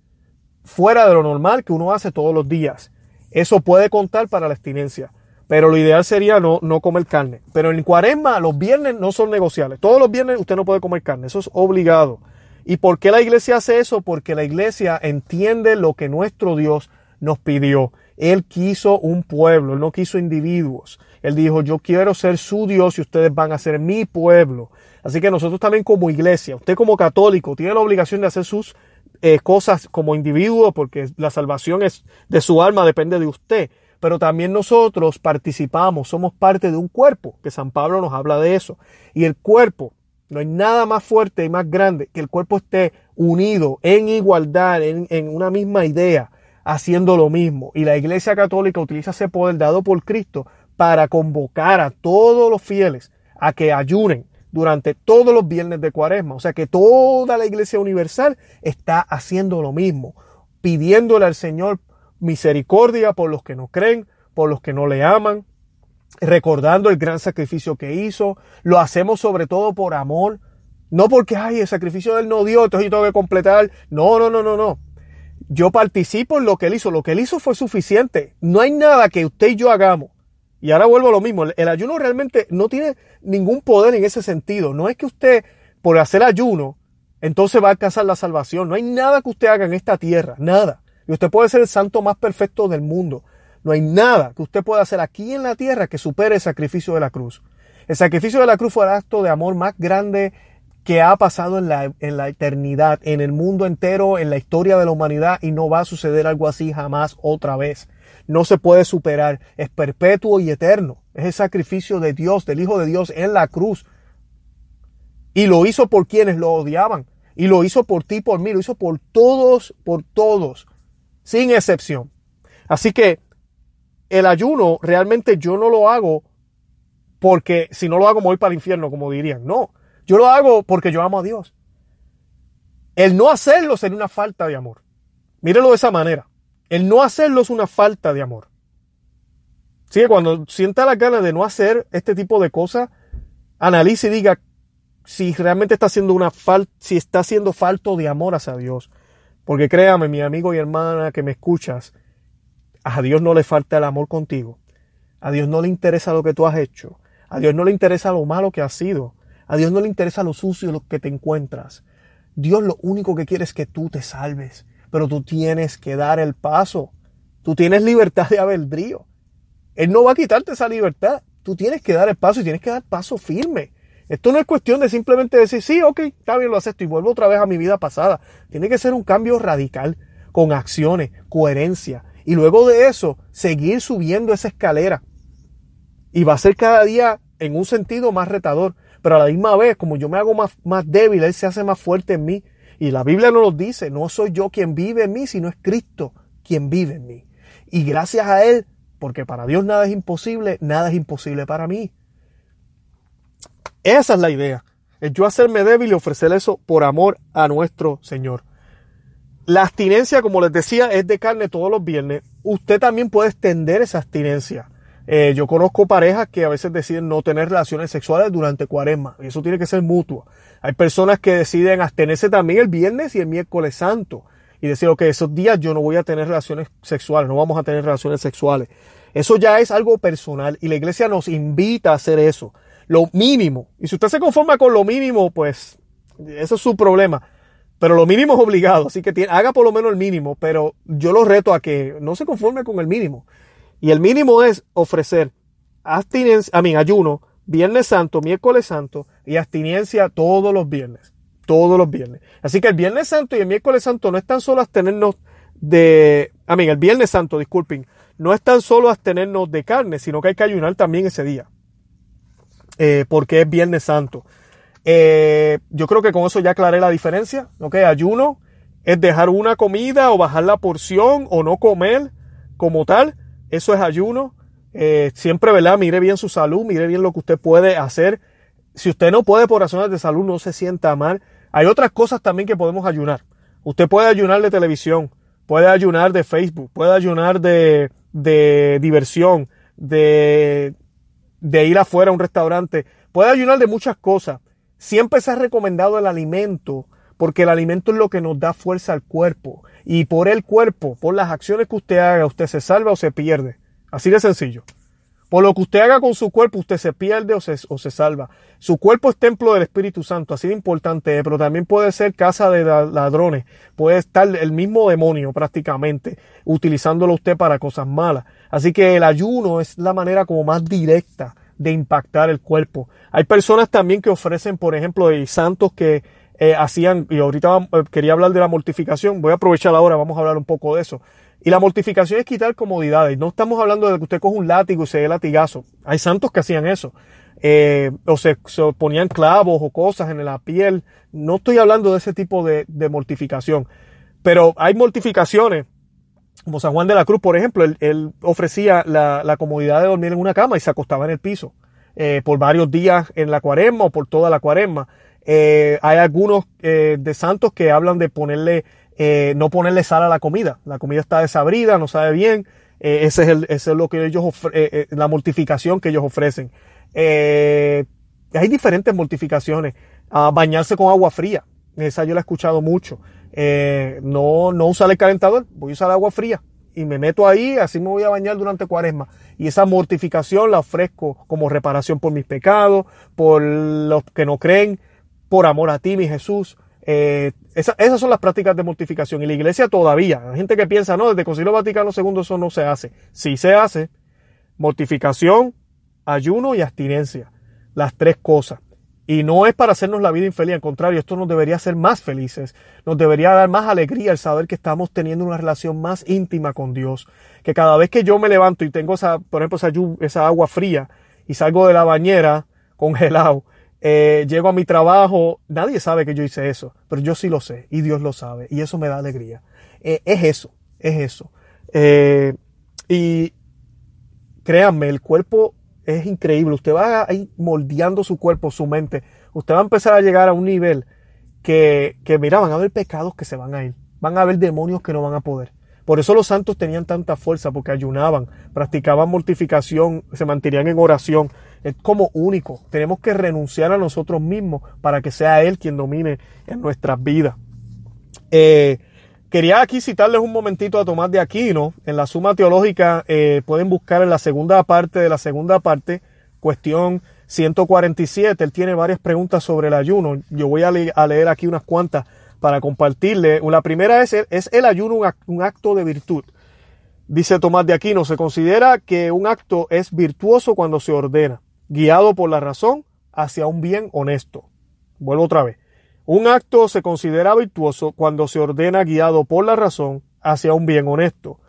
fuera de lo normal que uno hace todos los días. Eso puede contar para la abstinencia. Pero lo ideal sería no, no comer carne. Pero en cuaresma los viernes no son negociables. Todos los viernes usted no puede comer carne. Eso es obligado. ¿Y por qué la iglesia hace eso? Porque la iglesia entiende lo que nuestro Dios nos pidió. Él quiso un pueblo, Él no quiso individuos. Él dijo, yo quiero ser su Dios y ustedes van a ser mi pueblo. Así que nosotros también como iglesia, usted como católico, tiene la obligación de hacer sus eh, cosas como individuo, porque la salvación es de su alma, depende de usted. Pero también nosotros participamos, somos parte de un cuerpo, que San Pablo nos habla de eso. Y el cuerpo, no hay nada más fuerte y más grande que el cuerpo esté unido en igualdad, en, en una misma idea, haciendo lo mismo. Y la Iglesia Católica utiliza ese poder dado por Cristo para convocar a todos los fieles a que ayunen durante todos los viernes de cuaresma. O sea que toda la Iglesia Universal está haciendo lo mismo, pidiéndole al Señor misericordia por los que no creen, por los que no le aman, recordando el gran sacrificio que hizo. Lo hacemos sobre todo por amor, no porque, ay, el sacrificio de él no dio, entonces yo tengo que completar. No, no, no, no, no. Yo participo en lo que él hizo. Lo que él hizo fue suficiente. No hay nada que usted y yo hagamos. Y ahora vuelvo a lo mismo. El ayuno realmente no tiene ningún poder en ese sentido. No es que usted, por hacer ayuno, entonces va a alcanzar la salvación. No hay nada que usted haga en esta tierra. Nada. Y usted puede ser el santo más perfecto del mundo. No hay nada que usted pueda hacer aquí en la tierra que supere el sacrificio de la cruz. El sacrificio de la cruz fue el acto de amor más grande que ha pasado en la, en la eternidad, en el mundo entero, en la historia de la humanidad y no va a suceder algo así jamás otra vez. No se puede superar. Es perpetuo y eterno. Es el sacrificio de Dios, del Hijo de Dios en la cruz. Y lo hizo por quienes lo odiaban. Y lo hizo por ti, por mí. Lo hizo por todos, por todos. Sin excepción. Así que el ayuno realmente yo no lo hago porque si no lo hago me voy para el infierno, como dirían. No, yo lo hago porque yo amo a Dios. El no hacerlo sería una falta de amor. Mírelo de esa manera. El no hacerlo es una falta de amor. Así que cuando sienta la ganas de no hacer este tipo de cosas, analice y diga si realmente está haciendo una falta, si está haciendo falto de amor hacia Dios. Porque créame, mi amigo y hermana que me escuchas, a Dios no le falta el amor contigo. A Dios no le interesa lo que tú has hecho. A Dios no le interesa lo malo que has sido. A Dios no le interesa lo sucio lo que te encuentras. Dios lo único que quiere es que tú te salves. Pero tú tienes que dar el paso. Tú tienes libertad de albedrío. Él no va a quitarte esa libertad. Tú tienes que dar el paso y tienes que dar paso firme. Esto no es cuestión de simplemente decir, sí, ok, está bien, lo acepto y vuelvo otra vez a mi vida pasada. Tiene que ser un cambio radical, con acciones, coherencia, y luego de eso, seguir subiendo esa escalera. Y va a ser cada día en un sentido más retador. Pero a la misma vez, como yo me hago más, más débil, Él se hace más fuerte en mí. Y la Biblia nos lo dice, no soy yo quien vive en mí, sino es Cristo quien vive en mí. Y gracias a Él, porque para Dios nada es imposible, nada es imposible para mí. Esa es la idea. Es yo hacerme débil y ofrecer eso por amor a nuestro Señor. La abstinencia, como les decía, es de carne todos los viernes. Usted también puede extender esa abstinencia. Eh, yo conozco parejas que a veces deciden no tener relaciones sexuales durante cuaresma. Y eso tiene que ser mutuo. Hay personas que deciden abstenerse también el viernes y el miércoles santo. Y decir, ok, esos días yo no voy a tener relaciones sexuales, no vamos a tener relaciones sexuales. Eso ya es algo personal y la iglesia nos invita a hacer eso. Lo mínimo. Y si usted se conforma con lo mínimo, pues eso es su problema. Pero lo mínimo es obligado, así que haga por lo menos el mínimo, pero yo lo reto a que no se conforme con el mínimo. Y el mínimo es ofrecer abstinencia, a mí, ayuno, Viernes Santo, miércoles Santo y abstinencia todos los viernes. Todos los viernes. Así que el Viernes Santo y el miércoles Santo no están solo abstenernos de, a mí, el Viernes Santo, disculpen, no es tan solo abstenernos de carne, sino que hay que ayunar también ese día. Eh, porque es Viernes Santo. Eh, yo creo que con eso ya aclaré la diferencia. ¿ok? Ayuno es dejar una comida o bajar la porción o no comer como tal. Eso es ayuno. Eh, siempre, ¿verdad? Mire bien su salud, mire bien lo que usted puede hacer. Si usted no puede por razones de salud, no se sienta mal. Hay otras cosas también que podemos ayunar. Usted puede ayunar de televisión, puede ayunar de Facebook, puede ayunar de, de diversión, de, de ir afuera a un restaurante, puede ayunar de muchas cosas. Siempre se ha recomendado el alimento porque el alimento es lo que nos da fuerza al cuerpo. Y por el cuerpo, por las acciones que usted haga, usted se salva o se pierde. Así de sencillo. Por lo que usted haga con su cuerpo, usted se pierde o se, o se salva. Su cuerpo es templo del Espíritu Santo, así de importante, pero también puede ser casa de ladrones. Puede estar el mismo demonio prácticamente, utilizándolo usted para cosas malas. Así que el ayuno es la manera como más directa de impactar el cuerpo. Hay personas también que ofrecen, por ejemplo, de santos que eh, hacían, y ahorita eh, quería hablar de la mortificación, voy a aprovechar ahora, vamos a hablar un poco de eso. Y la mortificación es quitar comodidades. No estamos hablando de que usted coge un látigo y se dé latigazo. Hay santos que hacían eso. Eh, o se, ponían clavos o cosas en la piel. No estoy hablando de ese tipo de, mortificación. Pero hay mortificaciones, como San Juan de la Cruz, por ejemplo, él, ofrecía la, comodidad de dormir en una cama y se acostaba en el piso por varios días en la cuaresma o por toda la cuaresma. Eh, hay algunos eh, de santos que hablan de ponerle, eh, no ponerle sal a la comida. La comida está desabrida, no sabe bien. ese, es el, ese es lo que ellos la mortificación que ellos ofrecen. hay diferentes mortificaciones. Ah, bañarse con agua fría. Esa yo la he escuchado mucho. no, no usar el calentador, voy a usar agua fría y me meto ahí, así me voy a bañar durante cuaresma. Y esa mortificación la ofrezco como reparación por mis pecados, por los que no creen, por amor a ti, mi Jesús. Eh, esas son las prácticas de mortificación. Y la iglesia todavía, hay gente que piensa, no, desde el Concilio Vaticano II eso no se hace. Sí se hace. Mortificación, ayuno y abstinencia. Las tres cosas. Y no es para hacernos la vida infeliz, al contrario, esto nos debería hacer más felices, nos debería dar más alegría el saber que estamos teniendo una relación más íntima con Dios. Que cada vez que yo me levanto y tengo esa, por ejemplo, esa, esa agua fría y salgo de la bañera congelado, eh, llego a mi trabajo, nadie sabe que yo hice eso, pero yo sí lo sé y Dios lo sabe y eso me da alegría. Eh, es eso, es eso. Eh, y créanme, el cuerpo es increíble. Usted va ahí moldeando su cuerpo, su mente. Usted va a empezar a llegar a un nivel que, que, mira, van a haber pecados que se van a ir. Van a haber demonios que no van a poder. Por eso los santos tenían tanta fuerza, porque ayunaban, practicaban mortificación, se mantenían en oración. Es como único. Tenemos que renunciar a nosotros mismos para que sea Él quien domine en nuestras vidas. Eh, quería aquí citarles un momentito a Tomás de Aquino. En la Suma Teológica eh, pueden buscar en la segunda parte de la segunda parte, cuestión 147. Él tiene varias preguntas sobre el ayuno. Yo voy a, leer aquí unas cuantas para compartirle. La primera es, ¿es el ayuno un acto de virtud? Dice Tomás de Aquino, se considera que un acto es virtuoso cuando se ordena, guiado por la razón hacia un bien honesto. Vuelvo otra vez. Un acto se considera virtuoso cuando se ordena guiado por la razón hacia un bien honesto.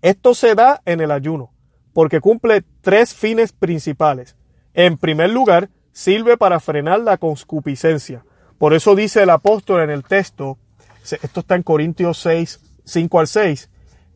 Esto se da en el ayuno, porque cumple tres fines principales. En primer lugar, sirve para frenar la concupiscencia, por eso dice el apóstol en el texto, esto está en Corintios 6, 5 al 6,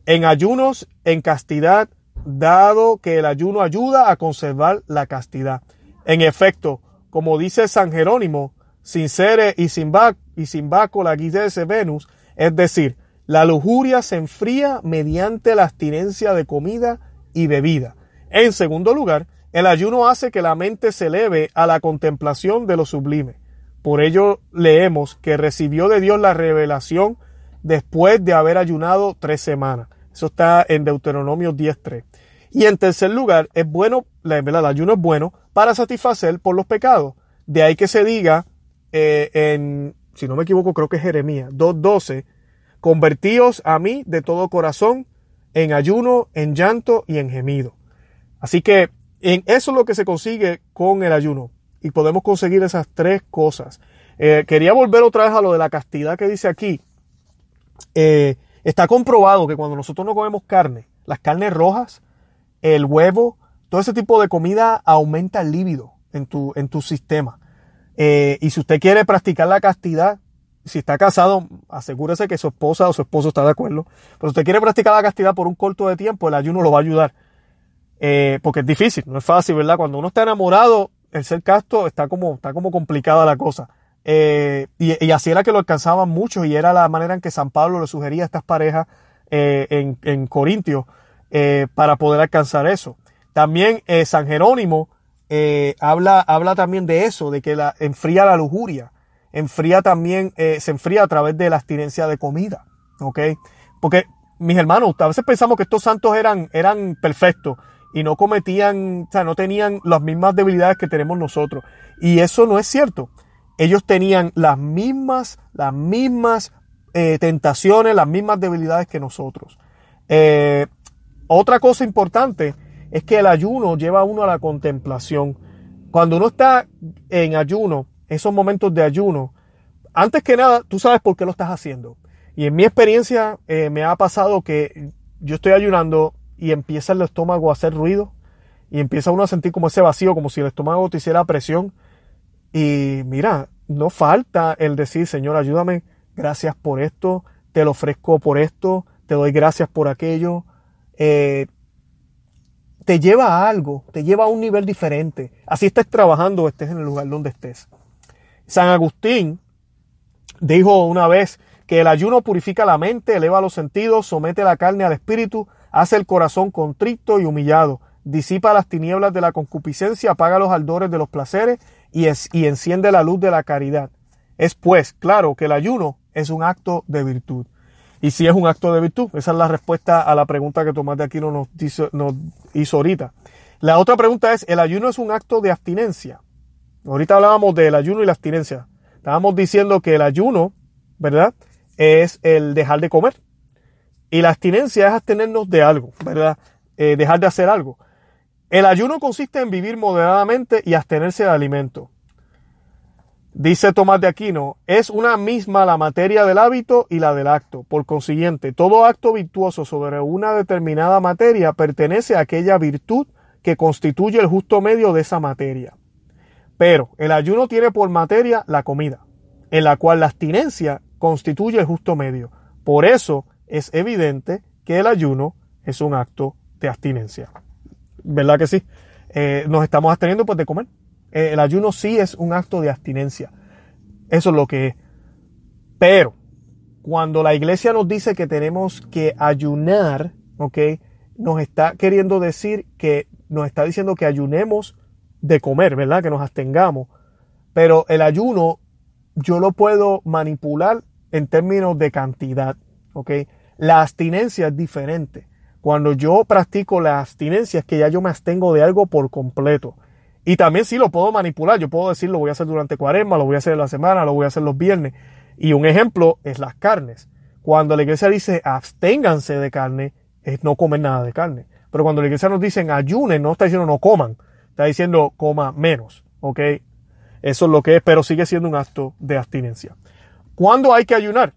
en ayunos, en castidad, dado que el ayuno ayuda a conservar la castidad. En efecto, como dice San Jerónimo, sin sere y sin, y sin baco la de Venus, es decir, la lujuria se enfría mediante la abstinencia de comida y bebida. En segundo lugar, el ayuno hace que la mente se eleve a la contemplación de lo sublime. Por ello leemos que recibió de Dios la revelación después de haber ayunado tres semanas. Eso está en Deuteronomio 10.3. Y en tercer lugar, es bueno, el ayuno es bueno para satisfacer por los pecados. De ahí que se diga eh, en, si no me equivoco, creo que es Jeremías 2.12, convertíos a mí de todo corazón en ayuno, en llanto y en gemido. Así que en eso es lo que se consigue con el ayuno y podemos conseguir esas tres cosas. Eh, quería volver otra vez a lo de la castidad que dice aquí. Eh, está comprobado que cuando nosotros no comemos carne, las carnes rojas, el huevo, todo ese tipo de comida aumenta el líbido en tu, en tu sistema. Eh, y si usted quiere practicar la castidad, si está casado, asegúrese que su esposa o su esposo está de acuerdo. Pero si usted quiere practicar la castidad por un corto de tiempo, el ayuno lo va a ayudar. porque es difícil, no es fácil, ¿verdad? Cuando uno está enamorado, el ser casto está como, está como complicada la cosa. Eh, y, así era que lo alcanzaban muchos y era la manera en que San Pablo le sugería a estas parejas eh, en, en Corintios eh, para poder alcanzar eso. También San Jerónimo habla, habla también de eso, de que la, enfría la lujuria, enfría también, se enfría a través de la abstinencia de comida. Porque, mis hermanos, a veces pensamos que estos santos eran, eran perfectos y no cometían, o sea, no tenían las mismas debilidades que tenemos nosotros. Y eso no es cierto. Ellos tenían las mismas, las mismas eh, tentaciones, las mismas debilidades que nosotros. Eh, otra cosa importante es que el ayuno lleva a uno a la contemplación. Cuando uno está en ayuno, esos momentos de ayuno, antes que nada, tú sabes por qué lo estás haciendo. Y en mi experiencia eh, me ha pasado que yo estoy ayunando y empieza el estómago a hacer ruido y empieza uno a sentir como ese vacío, como si el estómago te hiciera presión. Y mira, no falta el decir, Señor, ayúdame, gracias por esto, te lo ofrezco por esto, te doy gracias por aquello. Eh, te lleva a algo, te lleva a un nivel diferente. Así estés trabajando, estés en el lugar donde estés. San Agustín dijo una vez que el ayuno purifica la mente, eleva los sentidos, somete la carne al espíritu, hace el corazón contrito y humillado, disipa las tinieblas de la concupiscencia, apaga los ardores de los placeres y, y enciende la luz de la caridad. Es pues claro que el ayuno es un acto de virtud. Y si es un acto de virtud, esa es la respuesta a la pregunta que Tomás de Aquino nos, nos hizo ahorita. La otra pregunta es, ¿el ayuno es un acto de abstinencia? Ahorita hablábamos del ayuno y la abstinencia. Estábamos diciendo que el ayuno, ¿verdad? Es el dejar de comer. Y la abstinencia es abstenernos de algo, ¿verdad? Eh, dejar de hacer algo. El ayuno consiste en vivir moderadamente y abstenerse de alimento. Dice Tomás de Aquino, es una misma la materia del hábito y la del acto. Por consiguiente, todo acto virtuoso sobre una determinada materia pertenece a aquella virtud que constituye el justo medio de esa materia. Pero el ayuno tiene por materia la comida, en la cual la abstinencia constituye el justo medio. Por eso es evidente que el ayuno es un acto de abstinencia. ¿Verdad que sí? Eh, nos estamos absteniendo pues de comer. Eh, el ayuno sí es un acto de abstinencia. Eso es lo que es. Pero cuando la iglesia nos dice que tenemos que ayunar, ¿ok? Nos está queriendo decir que nos está diciendo que ayunemos de comer, ¿verdad? Que nos abstengamos. Pero el ayuno yo lo puedo manipular en términos de cantidad, ¿ok? La abstinencia es diferente. Cuando yo practico la abstinencia es que ya yo me abstengo de algo por completo. Y también sí lo puedo manipular. Yo puedo decir lo voy a hacer durante cuaresma, lo voy a hacer en la semana, lo voy a hacer los viernes. Y un ejemplo es las carnes. Cuando la iglesia dice absténganse de carne, es no comer nada de carne. Pero cuando la iglesia nos dice ayunen, no está diciendo no coman, está diciendo coma menos. ¿Ok? Eso es lo que es, pero sigue siendo un acto de abstinencia. ¿Cuándo hay que ayunar?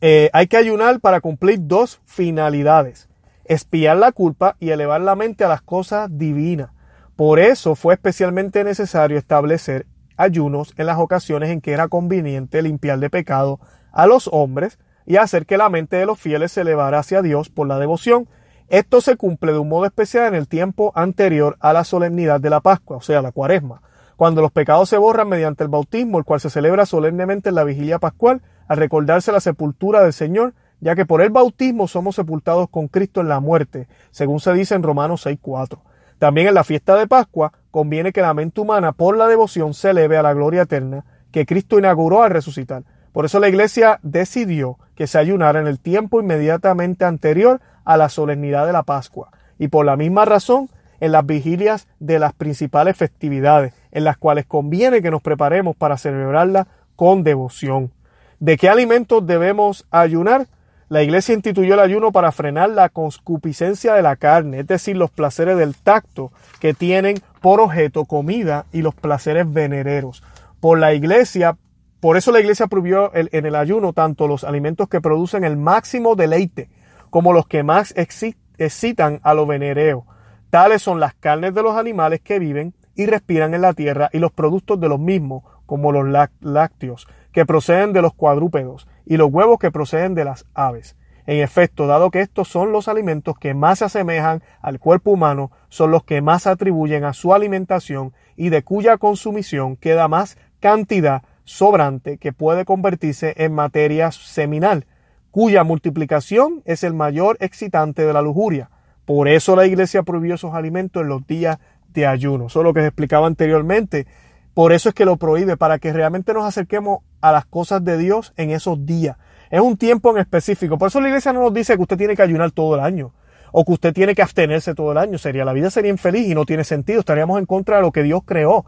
Eh, hay que ayunar para cumplir dos finalidades. Espiar la culpa y elevar la mente a las cosas divinas. Por eso fue especialmente necesario establecer ayunos en las ocasiones en que era conveniente limpiar de pecado a los hombres y hacer que la mente de los fieles se elevara hacia Dios por la devoción. Esto se cumple de un modo especial en el tiempo anterior a la solemnidad de la Pascua, o sea, la cuaresma, cuando los pecados se borran mediante el bautismo, el cual se celebra solemnemente en la vigilia pascual, al recordarse la sepultura del Señor, ya que por el bautismo somos sepultados con Cristo en la muerte, según se dice en Romanos 6.4. También en la fiesta de Pascua conviene que la mente humana por la devoción se eleve a la gloria eterna que Cristo inauguró al resucitar. Por eso la iglesia decidió que se ayunara en el tiempo inmediatamente anterior a la solemnidad de la Pascua. Y por la misma razón, en las vigilias de las principales festividades, en las cuales conviene que nos preparemos para celebrarla con devoción. ¿De qué alimentos debemos ayunar? La iglesia instituyó el ayuno para frenar la concupiscencia de la carne, es decir, los placeres del tacto que tienen por objeto comida y los placeres venereros. Por la iglesia, por eso la iglesia prohibió en el ayuno tanto los alimentos que producen el máximo deleite como los que más excitan a lo venereo. Tales son las carnes de los animales que viven y respiran en la tierra y los productos de los mismos, como los lácteos, que proceden de los cuadrúpedos y los huevos que proceden de las aves. En efecto, dado que estos son los alimentos que más se asemejan al cuerpo humano, son los que más atribuyen a su alimentación y de cuya consumición queda más cantidad sobrante que puede convertirse en materia seminal, cuya multiplicación es el mayor excitante de la lujuria. Por eso la iglesia prohibió esos alimentos en los días de ayuno. Eso es lo que se explicaba anteriormente. Por eso es que lo prohíbe, para que realmente nos acerquemos a las cosas de Dios en esos días. Es un tiempo en específico. Por eso la iglesia no nos dice que usted tiene que ayunar todo el año. o que usted tiene que abstenerse todo el año. Sería, la vida sería infeliz y no tiene sentido. Estaríamos en contra de lo que Dios creó.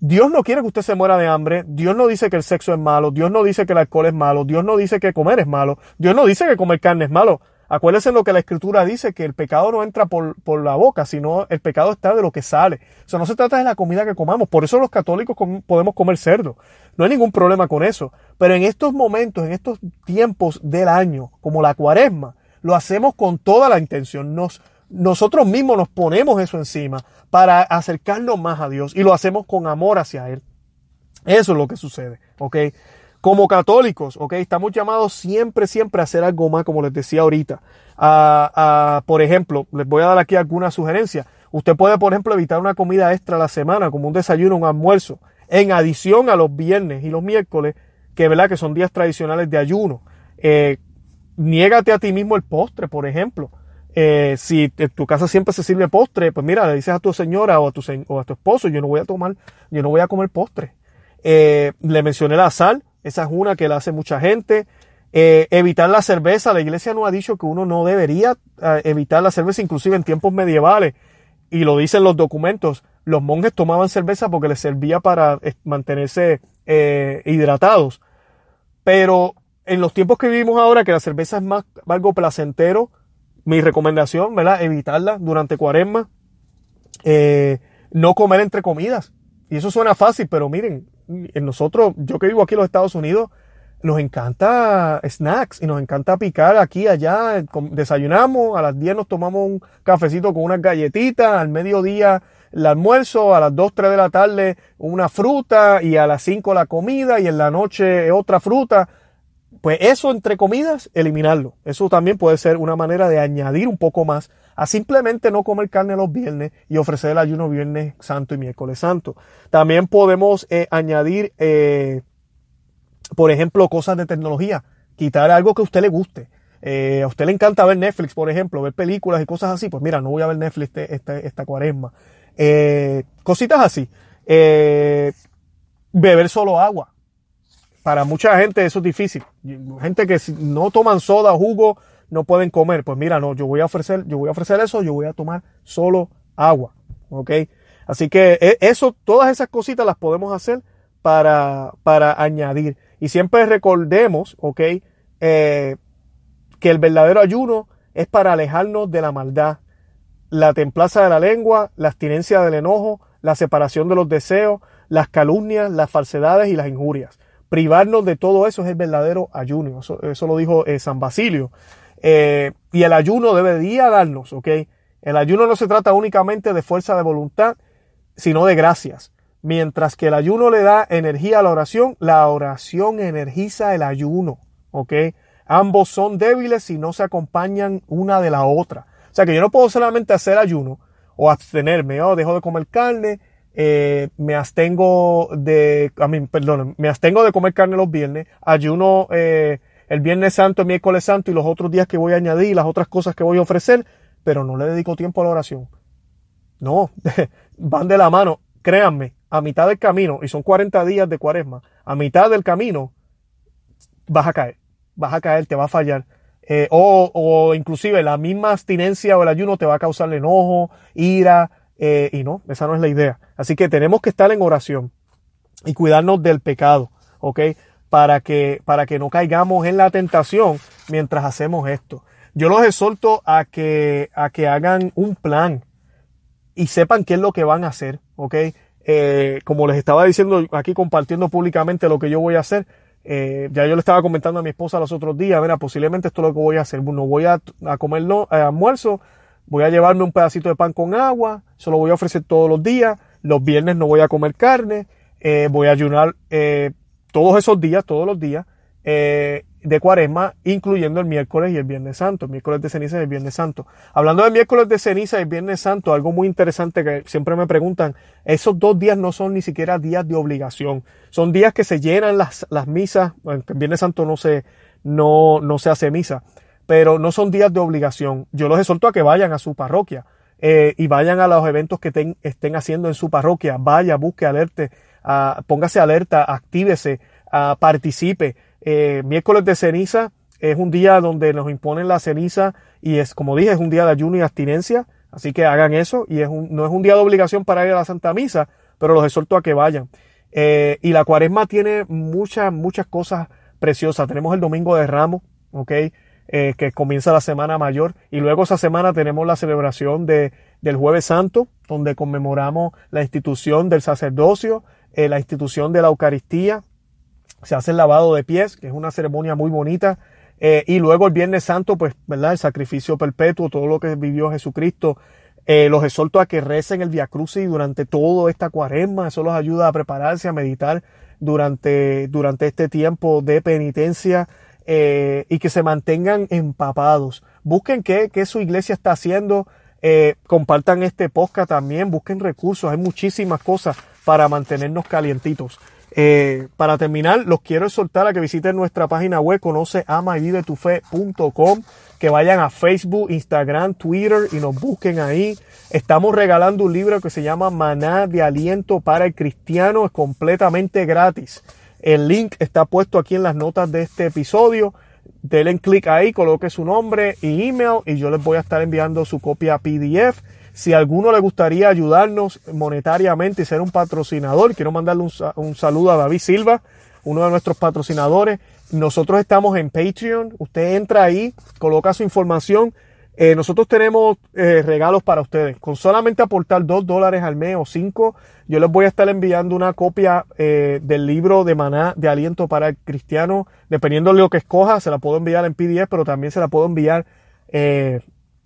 Dios no quiere que usted se muera de hambre. Dios no dice que el sexo es malo. Dios no dice que el alcohol es malo. Dios no dice que comer es malo. Dios no dice que comer carne es malo. Acuérdense lo que la escritura dice, que el pecado no entra por, por, la boca, sino el pecado está de lo que sale. O sea, no se trata de la comida que comamos. Por eso los católicos podemos comer cerdo. No hay ningún problema con eso. Pero en estos momentos, en estos tiempos del año, como la cuaresma, lo hacemos con toda la intención. Nos, nosotros mismos nos ponemos eso encima para acercarnos más a Dios y lo hacemos con amor hacia Él. Eso es lo que sucede, ¿ok? Como católicos, ¿ok? Estamos llamados siempre, siempre a hacer algo más, como les decía ahorita. A, por ejemplo, les voy a dar aquí alguna sugerencia. Usted puede, por ejemplo, evitar una comida extra a la semana, como un desayuno, un almuerzo, en adición a los viernes y los miércoles, que, ¿verdad? que son días tradicionales de ayuno. Eh, niégate a ti mismo el postre, por ejemplo. Eh, si en tu casa siempre se sirve postre, pues mira, le dices a tu señora o a tu, o a tu esposo, yo no voy a tomar, yo no voy a comer postre. Eh, le mencioné la sal, esa es una que la hace mucha gente. Eh, evitar la cerveza. La iglesia no ha dicho que uno no debería eh, evitar la cerveza, inclusive en tiempos medievales. Y lo dicen los documentos. Los monjes tomaban cerveza porque les servía para eh, mantenerse hidratados. Pero en los tiempos que vivimos ahora, que la cerveza es más algo placentero, mi recomendación, ¿verdad? Evitarla durante cuaresma. no comer entre comidas. Y eso suena fácil, pero miren, en nosotros, yo que vivo aquí en los Estados Unidos, nos encanta snacks y nos encanta picar aquí, allá. Desayunamos, a las 10 nos tomamos un cafecito con unas galletitas, al mediodía el almuerzo, a las 2, 3 de la tarde una fruta y a las 5 la comida y en la noche otra fruta. Pues eso entre comidas, eliminarlo. Eso también puede ser una manera de añadir un poco más a simplemente no comer carne los viernes y ofrecer el ayuno viernes santo y miércoles santo. También podemos eh, añadir, eh, por ejemplo, cosas de tecnología, quitar algo que a usted le guste. Eh, a usted le encanta ver Netflix, por ejemplo, ver películas y cosas así. Pues mira, no voy a ver Netflix este, este, esta cuaresma. cositas así. beber solo agua. Para mucha gente eso es difícil. Gente que no toman soda, jugo, no pueden comer. Pues mira, no, yo voy a ofrecer, yo voy a ofrecer eso, yo voy a tomar solo agua. ¿Ok? Así que e, eso, todas esas cositas las podemos hacer para, para añadir. Y siempre recordemos, ¿ok? Eh, que el verdadero ayuno es para alejarnos de la maldad, la templaza de la lengua, la abstinencia del enojo, la separación de los deseos, las calumnias, las falsedades y las injurias. Privarnos de todo eso es el verdadero ayuno. Eso, lo dijo eh, San Basilio. Eh, y el ayuno debería darnos, ¿ok? El ayuno no se trata únicamente de fuerza de voluntad, sino de gracias. Mientras que el ayuno le da energía a la oración, la oración energiza el ayuno, ¿ok? Ambos son débiles si no se acompañan una de la otra. O sea que yo no puedo solamente hacer ayuno o abstenerme, o oh, dejo de comer carne, eh, me abstengo de, a mí, perdón, me abstengo de comer carne los viernes, ayuno eh, el Viernes Santo, el miércoles Santo y los otros días que voy a añadir, las otras cosas que voy a ofrecer, pero no le dedico tiempo a la oración. No, van de la mano. Créanme, a mitad del camino, y son 40 días de cuaresma, a mitad del camino vas a caer, vas a caer, te va a fallar. Eh, o, o, inclusive la misma abstinencia o el ayuno te va a causar enojo, ira, eh, y no, esa no es la idea. Así que tenemos que estar en oración y cuidarnos del pecado, ¿ok? Para que, para que no caigamos en la tentación mientras hacemos esto. Yo los exhorto a que, a que hagan un plan y sepan qué es lo que van a hacer, ¿ok? Eh, como les estaba diciendo aquí compartiendo públicamente lo que yo voy a hacer, eh, ya yo le estaba comentando a mi esposa los otros días, mira, posiblemente esto es lo que voy a hacer, no voy a, a comer no, eh, almuerzo, voy a llevarme un pedacito de pan con agua, eso lo voy a ofrecer todos los días, los viernes no voy a comer carne, voy a ayunar todos esos días, todos los días eh, de cuaresma, incluyendo el miércoles y el viernes santo, miércoles de ceniza y el viernes santo. Hablando del miércoles de ceniza y el viernes santo, algo muy interesante que siempre me preguntan, esos dos días no son ni siquiera días de obligación, son días que se llenan las, las misas, el viernes santo no se, no, no se hace misa, pero no son días de obligación. Yo los exhorto a que vayan a su parroquia. Eh, y vayan a los eventos que estén haciendo en su parroquia, vaya, busque, alerte, póngase alerta, actívese, participe. Eh, miércoles de ceniza es un día donde nos imponen la ceniza y es, como dije, es un día de ayuno y abstinencia, así que hagan eso y es un, no es un día de obligación para ir a la Santa Misa, pero los exhorto a que vayan. Eh, y la cuaresma tiene muchas, muchas cosas preciosas. Tenemos el Domingo de Ramos, ¿ok? Eh, que comienza la Semana Mayor y luego esa semana tenemos la celebración de, del Jueves Santo, donde conmemoramos la institución del sacerdocio, eh, la institución de la Eucaristía, se hace el lavado de pies, que es una ceremonia muy bonita, eh, y luego el Viernes Santo, pues, ¿verdad? El sacrificio perpetuo, todo lo que vivió Jesucristo. Eh, los exhorto a que recen el Via Crucis durante toda esta cuaresma. Eso los ayuda a prepararse, a meditar durante, durante este tiempo de penitencia y que se mantengan empapados. Busquen qué, qué su iglesia está haciendo. compartan este podcast también. Busquen recursos. Hay muchísimas cosas para mantenernos calientitos. Eh, para terminar, los quiero exhortar a que visiten nuestra página web, conoce ama y vive tu fe.com, que vayan a Facebook, Instagram, Twitter y nos busquen ahí. Estamos regalando un libro que se llama Maná de Aliento para el Cristiano, es completamente gratis. El link está puesto aquí en las notas de este episodio. Denle clic ahí, coloque su nombre y email y yo les voy a estar enviando su copia PDF. Si a alguno le gustaría ayudarnos monetariamente y ser un patrocinador, quiero mandarle un, saludo a David Silva, uno de nuestros patrocinadores. Nosotros estamos en Patreon. Usted entra ahí, coloca su información. Eh, nosotros tenemos eh, regalos para ustedes. Con solamente aportar dos dólares al mes o cinco, yo les voy a estar enviando una copia eh, del libro de Maná de Aliento para el Cristiano. Dependiendo de lo que escoja, se la puedo enviar en PDF, pero también se la puedo enviar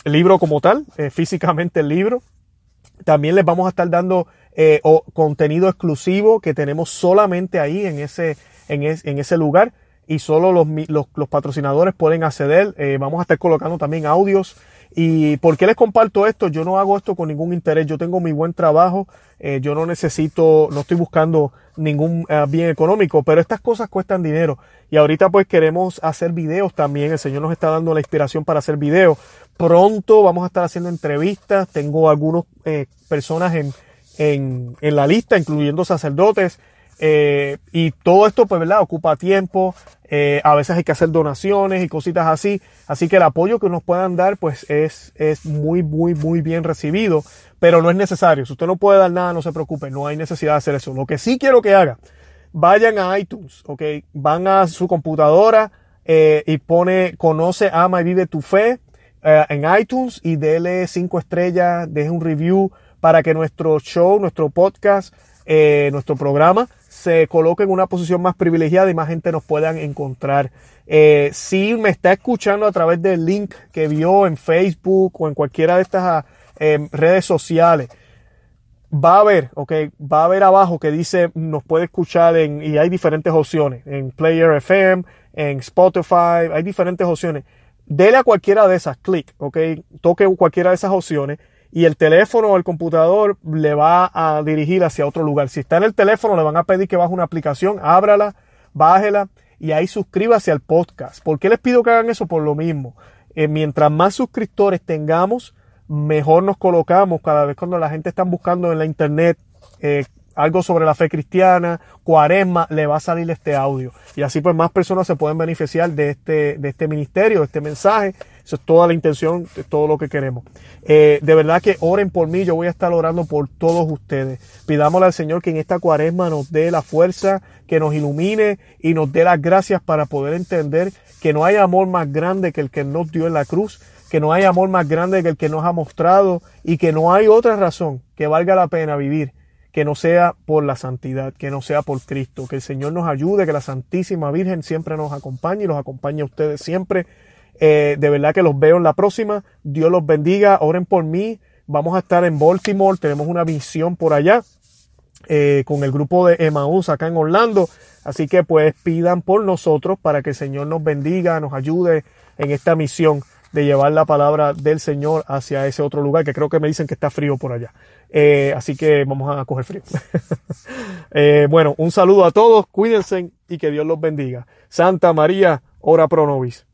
el libro como tal, eh, físicamente el libro. También les vamos a estar dando eh, contenido exclusivo que tenemos solamente ahí en ese, en, ese lugar y solo los, los, patrocinadores pueden acceder. Eh, vamos a estar colocando también audios. ¿Y por qué les comparto esto? Yo no hago esto con ningún interés. Yo tengo mi buen trabajo. yo no necesito, no estoy buscando ningún bien económico, pero estas cosas cuestan dinero. Y ahorita pues queremos hacer videos también. El Señor nos está dando la inspiración para hacer videos. Pronto vamos a estar haciendo entrevistas. Tengo algunas eh, personas en, en, en, la lista, incluyendo sacerdotes. Eh, y todo esto, pues, ¿verdad? Ocupa tiempo. Eh, a veces hay que hacer donaciones y cositas así. Así que el apoyo que nos puedan dar, pues, es, es muy, muy, muy bien recibido. Pero no es necesario. Si usted no puede dar nada, no se preocupe. No hay necesidad de hacer eso. Lo que sí quiero que haga, vayan a iTunes, ¿ok? Van a su computadora y pone, conoce, ama y vive tu fe eh, en iTunes y dele cinco estrellas, deje un review para que nuestro show, nuestro podcast, eh, nuestro programa se coloque en una posición más privilegiada y más gente nos puedan encontrar. Eh, si me está escuchando a través del link que vio en Facebook o en cualquiera de estas ah, em, redes sociales, va a ver, ok, va a ver abajo que dice nos puede escuchar en, y hay diferentes opciones, en Player FM, en Spotify, hay diferentes opciones dele a cualquiera de esas, clic, ok, toque cualquiera de esas opciones y el teléfono o el computador le va a dirigir hacia otro lugar. Si está en el teléfono, le van a pedir que baje una aplicación, ábrala, bájela y ahí suscríbase al podcast. ¿Por qué les pido que hagan eso? Por lo mismo. Eh, mientras más suscriptores tengamos, mejor nos colocamos cada vez cuando la gente está buscando en la internet eh, algo sobre la fe cristiana, cuaresma, le va a salir este audio. Y así pues más personas se pueden beneficiar de este, de este ministerio, de este mensaje. Es toda la intención, de todo lo que queremos. Eh, de verdad que oren por mí, yo voy a estar orando por todos ustedes. Pidámosle al Señor que en esta cuaresma nos dé la fuerza, que nos ilumine y nos dé las gracias para poder entender que no hay amor más grande que el que nos dio en la cruz, que no hay amor más grande que el que nos ha mostrado y que no hay otra razón que valga la pena vivir que no sea por la santidad, que no sea por Cristo, que el Señor nos ayude, que la Santísima Virgen siempre nos acompañe y los acompañe a ustedes siempre. Eh, de verdad que los veo en la próxima. Dios los bendiga, oren por mí. Vamos a estar en Baltimore, tenemos una misión por allá eh, con el grupo de Emmaus acá en Orlando. Así que pues pidan por nosotros para que el Señor nos bendiga, nos ayude en esta misión de llevar la palabra del Señor hacia ese otro lugar, que creo que me dicen que está frío por allá. Eh, así que vamos a coger frío. Eh, bueno, un saludo a todos, cuídense y que Dios los bendiga. Santa María, ora pro nobis.